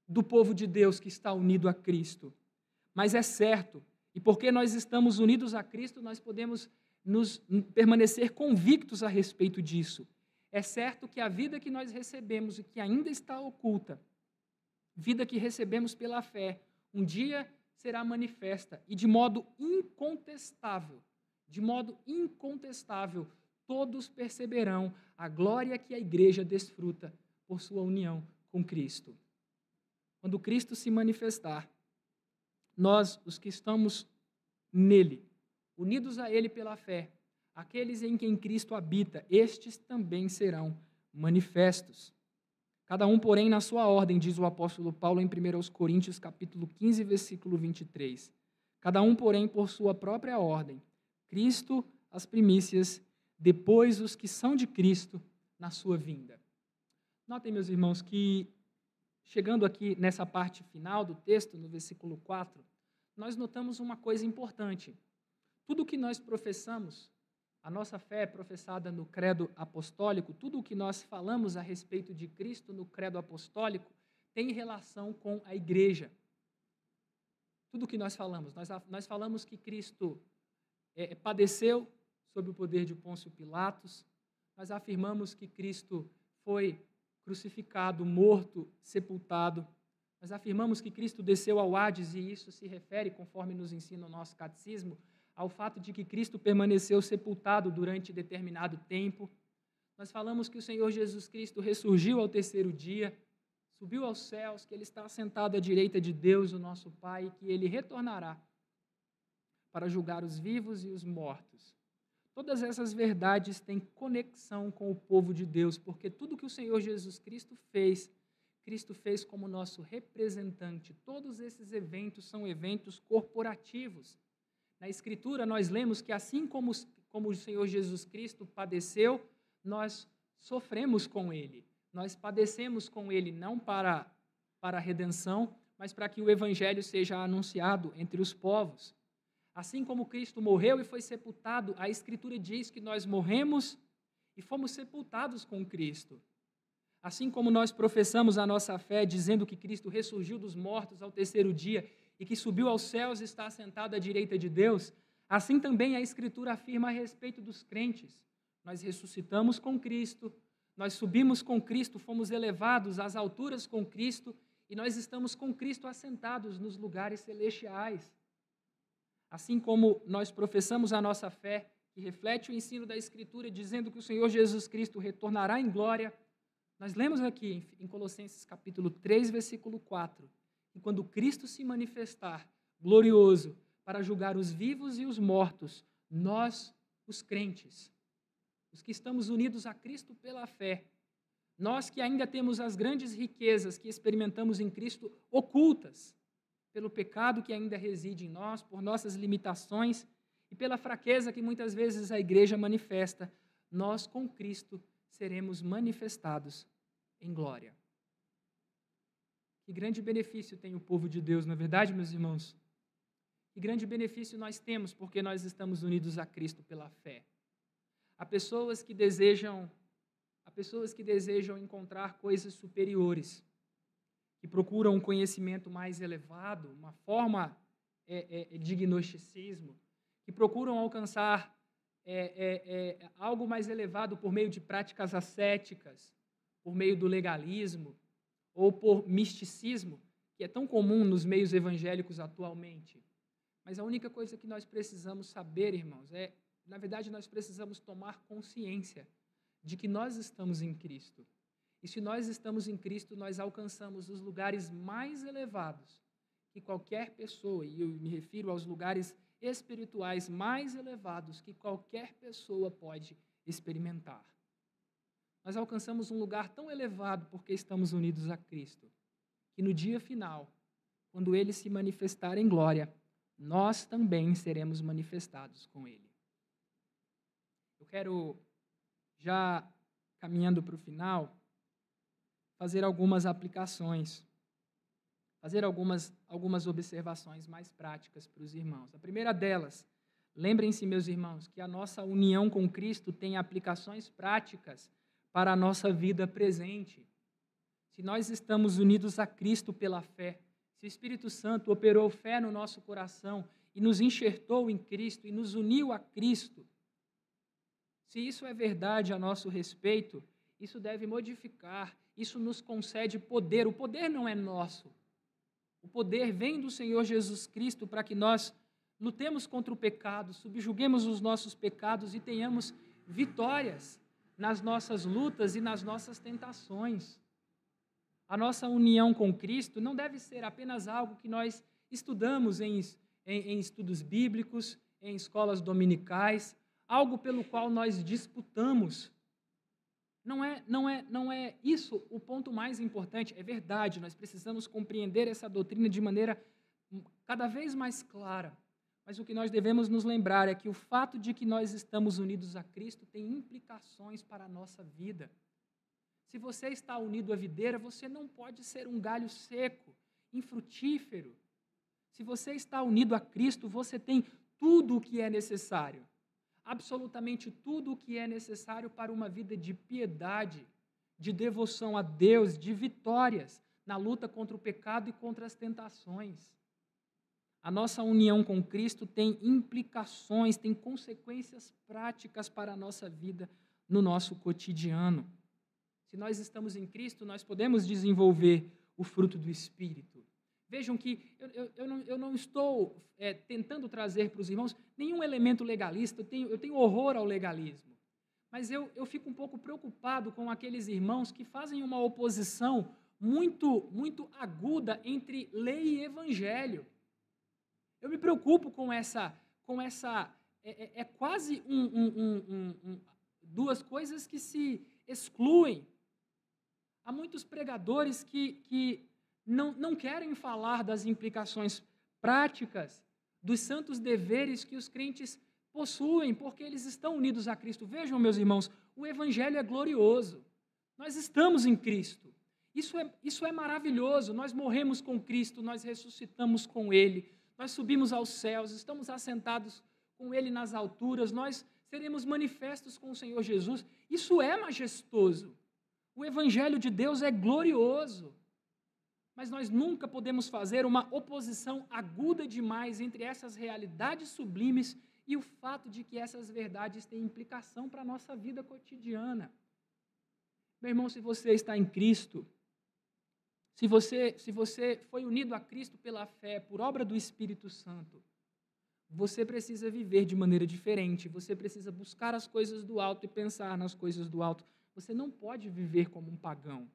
S1: do povo de Deus que está unido a Cristo. Mas é certo, e porque nós estamos unidos a Cristo, nós podemos nos permanecer convictos a respeito disso. É certo que a vida que nós recebemos e que ainda está oculta, vida que recebemos pela fé, um dia será manifesta e de modo incontestável, de modo incontestável, todos perceberão a glória que a igreja desfruta por sua união com Cristo. Quando Cristo se manifestar, nós, os que estamos nele, unidos a ele pela fé, aqueles em quem Cristo habita, estes também serão manifestos. Cada um, porém, na sua ordem, diz o apóstolo Paulo em 1 Coríntios, capítulo 15, versículo 23. Cada um, porém, por sua própria ordem. Cristo, as primícias, depois os que são de Cristo na sua vinda. Notem, meus irmãos, que chegando aqui nessa parte final do texto, no versículo 4, nós notamos uma coisa importante. Tudo o que nós professamos, a nossa fé é professada no credo apostólico, tudo o que nós falamos a respeito de Cristo no credo apostólico tem relação com a igreja. Tudo o que nós falamos, nós, nós falamos que Cristo é, padeceu, sob o poder de Pôncio Pilatos. Nós afirmamos que Cristo foi crucificado, morto, sepultado. Nós afirmamos que Cristo desceu ao Hades, e isso se refere, conforme nos ensina o nosso catecismo, ao fato de que Cristo permaneceu sepultado durante determinado tempo. Nós falamos que o Senhor Jesus Cristo ressurgiu ao terceiro dia, subiu aos céus, que Ele está sentado à direita de Deus, o nosso Pai, e que Ele retornará para julgar os vivos e os mortos. Todas essas verdades têm conexão com o povo de Deus, porque tudo que o Senhor Jesus Cristo fez, Cristo fez como nosso representante. Todos esses eventos são eventos corporativos. Na Escritura, nós lemos que assim como, como o Senhor Jesus Cristo padeceu, nós sofremos com ele. Nós padecemos com ele não para, para a redenção, mas para que o Evangelho seja anunciado entre os povos. Assim como Cristo morreu e foi sepultado, a Escritura diz que nós morremos e fomos sepultados com Cristo. Assim como nós professamos a nossa fé dizendo que Cristo ressurgiu dos mortos ao terceiro dia e que subiu aos céus e está sentado à direita de Deus, assim também a Escritura afirma a respeito dos crentes. Nós ressuscitamos com Cristo, nós subimos com Cristo, fomos elevados às alturas com Cristo e nós estamos com Cristo assentados nos lugares celestiais. Assim como nós professamos a nossa fé, que reflete o ensino da Escritura, dizendo que o Senhor Jesus Cristo retornará em glória, nós lemos aqui em Colossenses capítulo 3, versículo 4, que quando Cristo se manifestar glorioso para julgar os vivos e os mortos, nós, os crentes, os que estamos unidos a Cristo pela fé, nós que ainda temos as grandes riquezas que experimentamos em Cristo ocultas, pelo pecado que ainda reside em nós, por nossas limitações e pela fraqueza que muitas vezes a igreja manifesta, nós com Cristo seremos manifestados em glória. Que grande benefício tem o povo de Deus, na é verdade, meus irmãos? Que grande benefício nós temos porque nós estamos unidos a Cristo pela fé. Há pessoas que desejam, há pessoas que desejam encontrar coisas superiores que procuram um conhecimento mais elevado, uma forma é, é, de gnosticismo, que procuram alcançar é, é, é, algo mais elevado por meio de práticas ascéticas, por meio do legalismo ou por misticismo, que é tão comum nos meios evangélicos atualmente. Mas a única coisa que nós precisamos saber, irmãos, é, na verdade, nós precisamos tomar consciência de que nós estamos em Cristo. E se nós estamos em Cristo, nós alcançamos os lugares mais elevados que qualquer pessoa, e eu me refiro aos lugares espirituais mais elevados que qualquer pessoa pode experimentar. Nós alcançamos um lugar tão elevado porque estamos unidos a Cristo, que no dia final, quando ele se manifestar em glória, nós também seremos manifestados com ele. Eu quero, já caminhando para o final, fazer algumas aplicações, fazer algumas, algumas observações mais práticas para os irmãos. A primeira delas, lembrem-se, meus irmãos, que a nossa união com Cristo tem aplicações práticas para a nossa vida presente. Se nós estamos unidos a Cristo pela fé, se o Espírito Santo operou fé no nosso coração e nos enxertou em Cristo e nos uniu a Cristo, se isso é verdade a nosso respeito, isso deve modificar, isso nos concede poder. O poder não é nosso. O poder vem do Senhor Jesus Cristo para que nós lutemos contra o pecado, subjuguemos os nossos pecados e tenhamos vitórias nas nossas lutas e nas nossas tentações. A nossa união com Cristo não deve ser apenas algo que nós estudamos em, em, em estudos bíblicos, em escolas dominicais, algo pelo qual nós disputamos. Não é, não é, não é isso o ponto mais importante. É verdade, nós precisamos compreender essa doutrina de maneira cada vez mais clara. Mas o que nós devemos nos lembrar é que o fato de que nós estamos unidos a Cristo tem implicações para a nossa vida. Se você está unido à videira, você não pode ser um galho seco, infrutífero. Se você está unido a Cristo, você tem tudo o que é necessário absolutamente tudo o que é necessário para uma vida de piedade, de devoção a Deus, de vitórias na luta contra o pecado e contra as tentações. A nossa união com Cristo tem implicações, tem consequências práticas para a nossa vida no nosso cotidiano. Se nós estamos em Cristo, nós podemos desenvolver o fruto do Espírito. Vejam que eu, eu, eu, não, eu não, estou é, tentando trazer para os irmãos nenhum elemento legalista, eu tenho, tenho horror ao legalismo. Mas eu, eu fico um pouco preocupado com aqueles irmãos que fazem uma oposição muito, muito aguda entre lei e evangelho. Eu me preocupo com essa. Com essa é, é, é quase um, um, um, duas coisas que se excluem. Há muitos pregadores que, que não, não querem falar das implicações práticas dos santos deveres que os crentes possuem, porque eles estão unidos a Cristo. Vejam, meus irmãos, o Evangelho é glorioso. Nós estamos em Cristo. Isso é, isso é maravilhoso. Nós morremos com Cristo, nós ressuscitamos com Ele, nós subimos aos céus, estamos assentados com Ele nas alturas, nós seremos manifestos com o Senhor Jesus. Isso é majestoso. O Evangelho de Deus é glorioso. Mas nós nunca podemos fazer uma oposição aguda demais entre essas realidades sublimes e o fato de que essas verdades têm implicação para a nossa vida cotidiana. Meu irmão, se você está em Cristo, se você, se você foi unido a Cristo pela fé, por obra do Espírito Santo, você precisa viver de maneira diferente, você precisa buscar as coisas do alto e pensar nas coisas do alto. Você não pode viver como um pagão.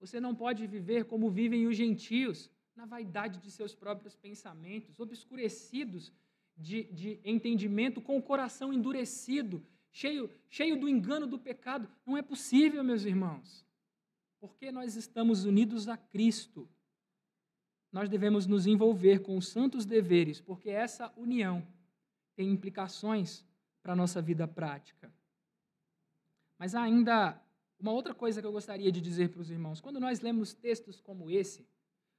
S1: Você não pode viver como vivem os gentios, na vaidade de seus próprios pensamentos, obscurecidos de, de entendimento, com o coração endurecido, cheio, cheio do engano do pecado. Não é possível, meus irmãos. Porque nós estamos unidos a Cristo. Nós devemos nos envolver com os santos deveres, porque essa união tem implicações para a nossa vida prática. Mas ainda uma outra coisa que eu gostaria de dizer para os irmãos: quando nós lemos textos como esse,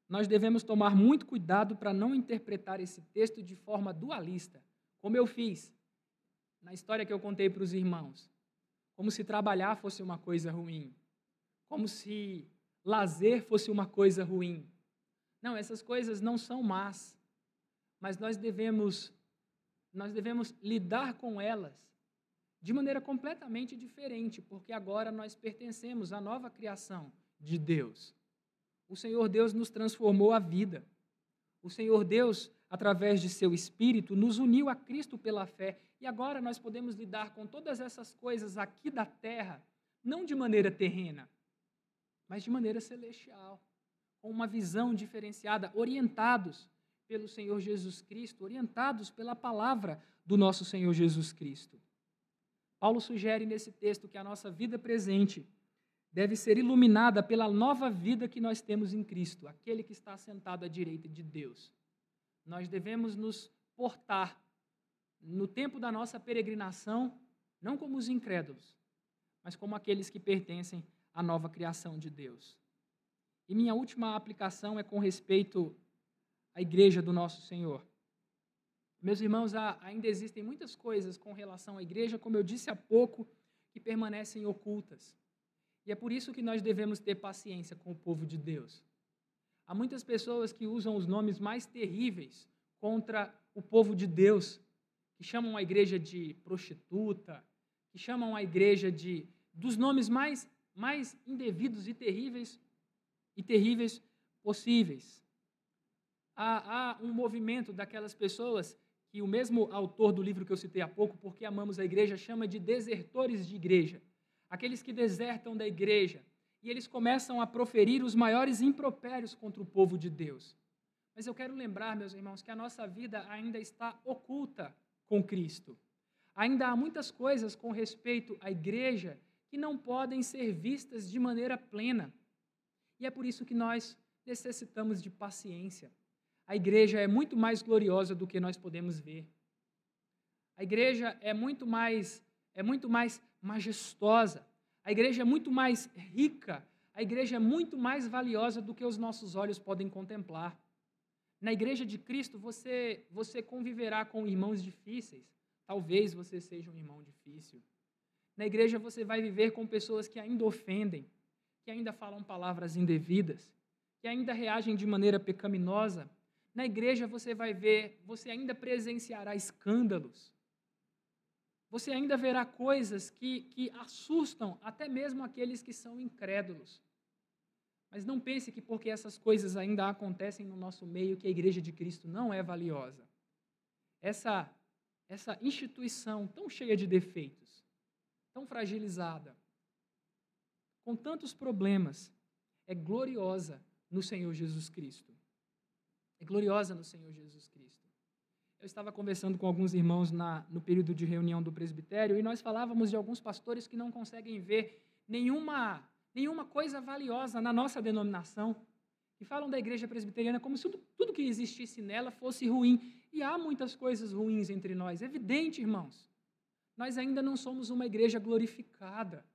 S1: nós devemos tomar muito cuidado para não interpretar esse texto de forma dualista, como eu fiz na história que eu contei para os irmãos. Como se trabalhar fosse uma coisa ruim. Como se lazer fosse uma coisa ruim. Não, essas coisas não são más, mas nós devemos nós devemos lidar com elas de maneira completamente diferente, porque agora nós pertencemos à nova criação de Deus. O Senhor Deus nos transformou a vida. O Senhor Deus, através de seu Espírito, nos uniu a Cristo pela fé. E agora nós podemos lidar com todas essas coisas aqui da terra, não de maneira terrena, mas de maneira celestial, com uma visão diferenciada, orientados pelo Senhor Jesus Cristo, orientados pela palavra do nosso Senhor Jesus Cristo. Paulo sugere nesse texto que a nossa vida presente deve ser iluminada pela nova vida que nós temos em Cristo, aquele que está sentado à direita de Deus. Nós devemos nos portar no tempo da nossa peregrinação, não como os incrédulos, mas como aqueles que pertencem à nova criação de Deus. E minha última aplicação é com respeito à igreja do nosso Senhor. Meus irmãos, ainda existem muitas coisas com relação à igreja, como eu disse há pouco, que permanecem ocultas. E é por isso que nós devemos ter paciência com o povo de Deus. Há muitas pessoas que usam os nomes mais terríveis contra o povo de Deus, que chamam a igreja de prostituta, que chamam a igreja de dos nomes mais mais indevidos e terríveis e terríveis possíveis. Há, há um movimento daquelas pessoas que o mesmo autor do livro que eu citei há pouco, Porque Amamos a Igreja, chama de desertores de igreja aqueles que desertam da igreja, e eles começam a proferir os maiores impropérios contra o povo de Deus. Mas eu quero lembrar, meus irmãos, que a nossa vida ainda está oculta com Cristo. Ainda há muitas coisas com respeito à igreja que não podem ser vistas de maneira plena. E é por isso que nós necessitamos de paciência. A igreja é muito mais gloriosa do que nós podemos ver. A igreja é muito mais é muito mais majestosa. A igreja é muito mais rica, a igreja é muito mais valiosa do que os nossos olhos podem contemplar. Na igreja de Cristo, você, você conviverá com irmãos difíceis. Talvez você seja um irmão difícil. Na igreja, você vai viver com pessoas que ainda ofendem, que ainda falam palavras indevidas, que ainda reagem de maneira pecaminosa. Na igreja, você vai ver, você ainda presenciará escândalos você ainda verá coisas que, que assustam até mesmo aqueles que são incrédulos. Mas não pense que porque essas coisas ainda acontecem no nosso meio, que a igreja de Cristo não é valiosa. Essa, essa instituição tão cheia de defeitos, tão fragilizada, com tantos problemas, é gloriosa no Senhor Jesus Cristo. É gloriosa no Senhor Jesus Cristo. Eu estava conversando com alguns irmãos na, no período de reunião do presbitério e nós falávamos de alguns pastores que não conseguem ver nenhuma, nenhuma coisa valiosa na nossa denominação. E falam da igreja presbiteriana como se tudo, tudo que existisse nela fosse ruim. E há muitas coisas ruins entre nós. É evidente, irmãos. Nós ainda não somos uma igreja glorificada.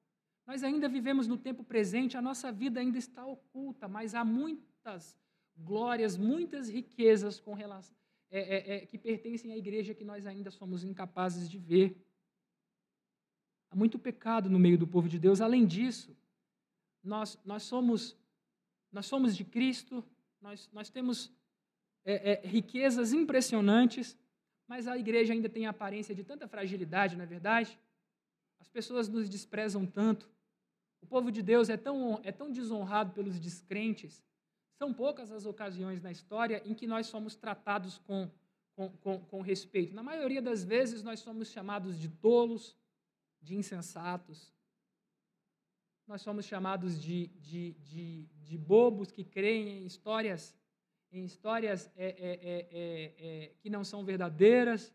S1: Nós ainda vivemos no tempo presente, a nossa vida ainda está oculta, mas há muitas glórias, muitas riquezas com relação, é, é, é, que pertencem à igreja que nós ainda somos incapazes de ver. Há muito pecado no meio do povo de Deus. Além disso, nós, nós, somos, nós somos de Cristo, nós, nós temos é, é, riquezas impressionantes, mas a igreja ainda tem a aparência de tanta fragilidade, não é verdade? As pessoas nos desprezam tanto. O povo de Deus é tão, é tão desonrado pelos descrentes são poucas as ocasiões na história em que nós somos tratados com, com, com, com respeito. Na maioria das vezes, nós somos chamados de tolos, de insensatos, nós somos chamados de, de, de, de bobos que creem em histórias, em histórias é, é, é, é, que não são verdadeiras.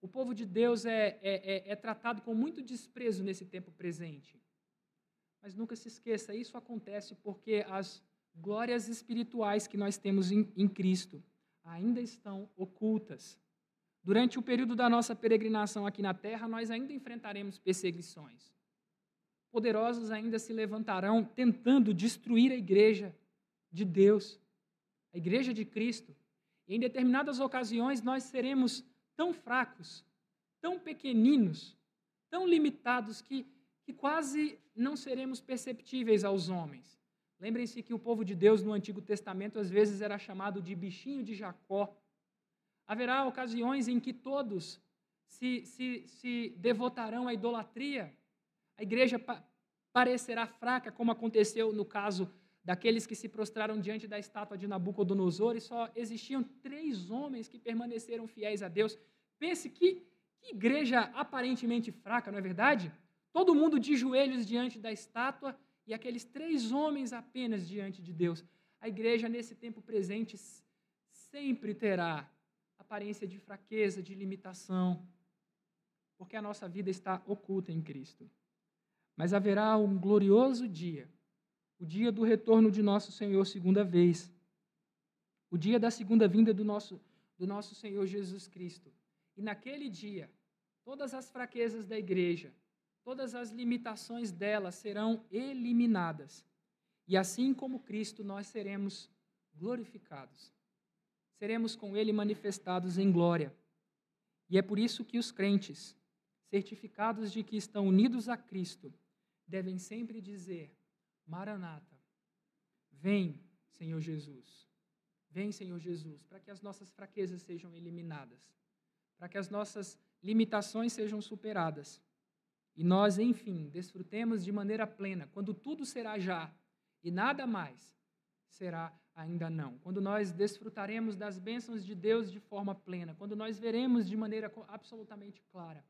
S1: O povo de Deus é, é, é, tratado com muito desprezo nesse tempo presente. Mas nunca se esqueça, isso acontece porque as glórias espirituais que nós temos em, em Cristo ainda estão ocultas. Durante o período da nossa peregrinação aqui na terra, nós ainda enfrentaremos perseguições. Poderosos ainda se levantarão tentando destruir a igreja de Deus, a igreja de Cristo. Em determinadas ocasiões nós seremos tão fracos, tão pequeninos, tão limitados que, que quase não seremos perceptíveis aos homens Lembrem-se que o povo de Deus no Antigo Testamento às vezes era chamado de bichinho de Jacó. Haverá ocasiões em que todos se, se, se devotarão à idolatria. A igreja pa parecerá fraca, como aconteceu no caso daqueles que se prostraram diante da estátua de Nabucodonosor, e só existiam três homens que permaneceram fiéis a Deus. Pense que, que igreja aparentemente fraca, não é verdade? Todo mundo de joelhos diante da estátua e aqueles três homens apenas diante de Deus. A igreja, nesse tempo presente, sempre terá aparência de fraqueza, de limitação, porque a nossa vida está oculta em Cristo. Mas haverá um glorioso dia, o dia do retorno de nosso Senhor segunda vez, o dia da segunda vinda do nosso, do nosso Senhor Jesus Cristo. E naquele dia, todas as fraquezas da igreja, todas as limitações dela serão eliminadas. E assim como Cristo, nós seremos glorificados. Seremos com Ele manifestados em glória. E é por isso que os crentes, certificados de que estão unidos a Cristo, devem sempre dizer: Maranata, vem, Senhor Jesus. Vem, Senhor Jesus, para que as nossas fraquezas sejam eliminadas, para que as nossas limitações sejam superadas e nós, enfim, desfrutemos de maneira plena, quando tudo será já e nada mais será ainda não. Quando nós desfrutaremos das bênçãos de Deus de forma plena, quando nós veremos de maneira absolutamente clara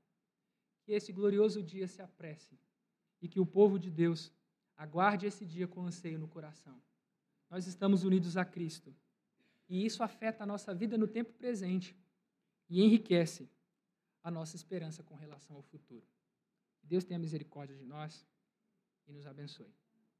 S1: que esse glorioso dia se apresse e que o povo de Deus aguarde esse dia com anseio no coração. Nós estamos unidos a Cristo e isso afeta a nossa vida no tempo presente e enriquece a nossa esperança com relação ao futuro. Deus tenha misericórdia de nós e nos abençoe.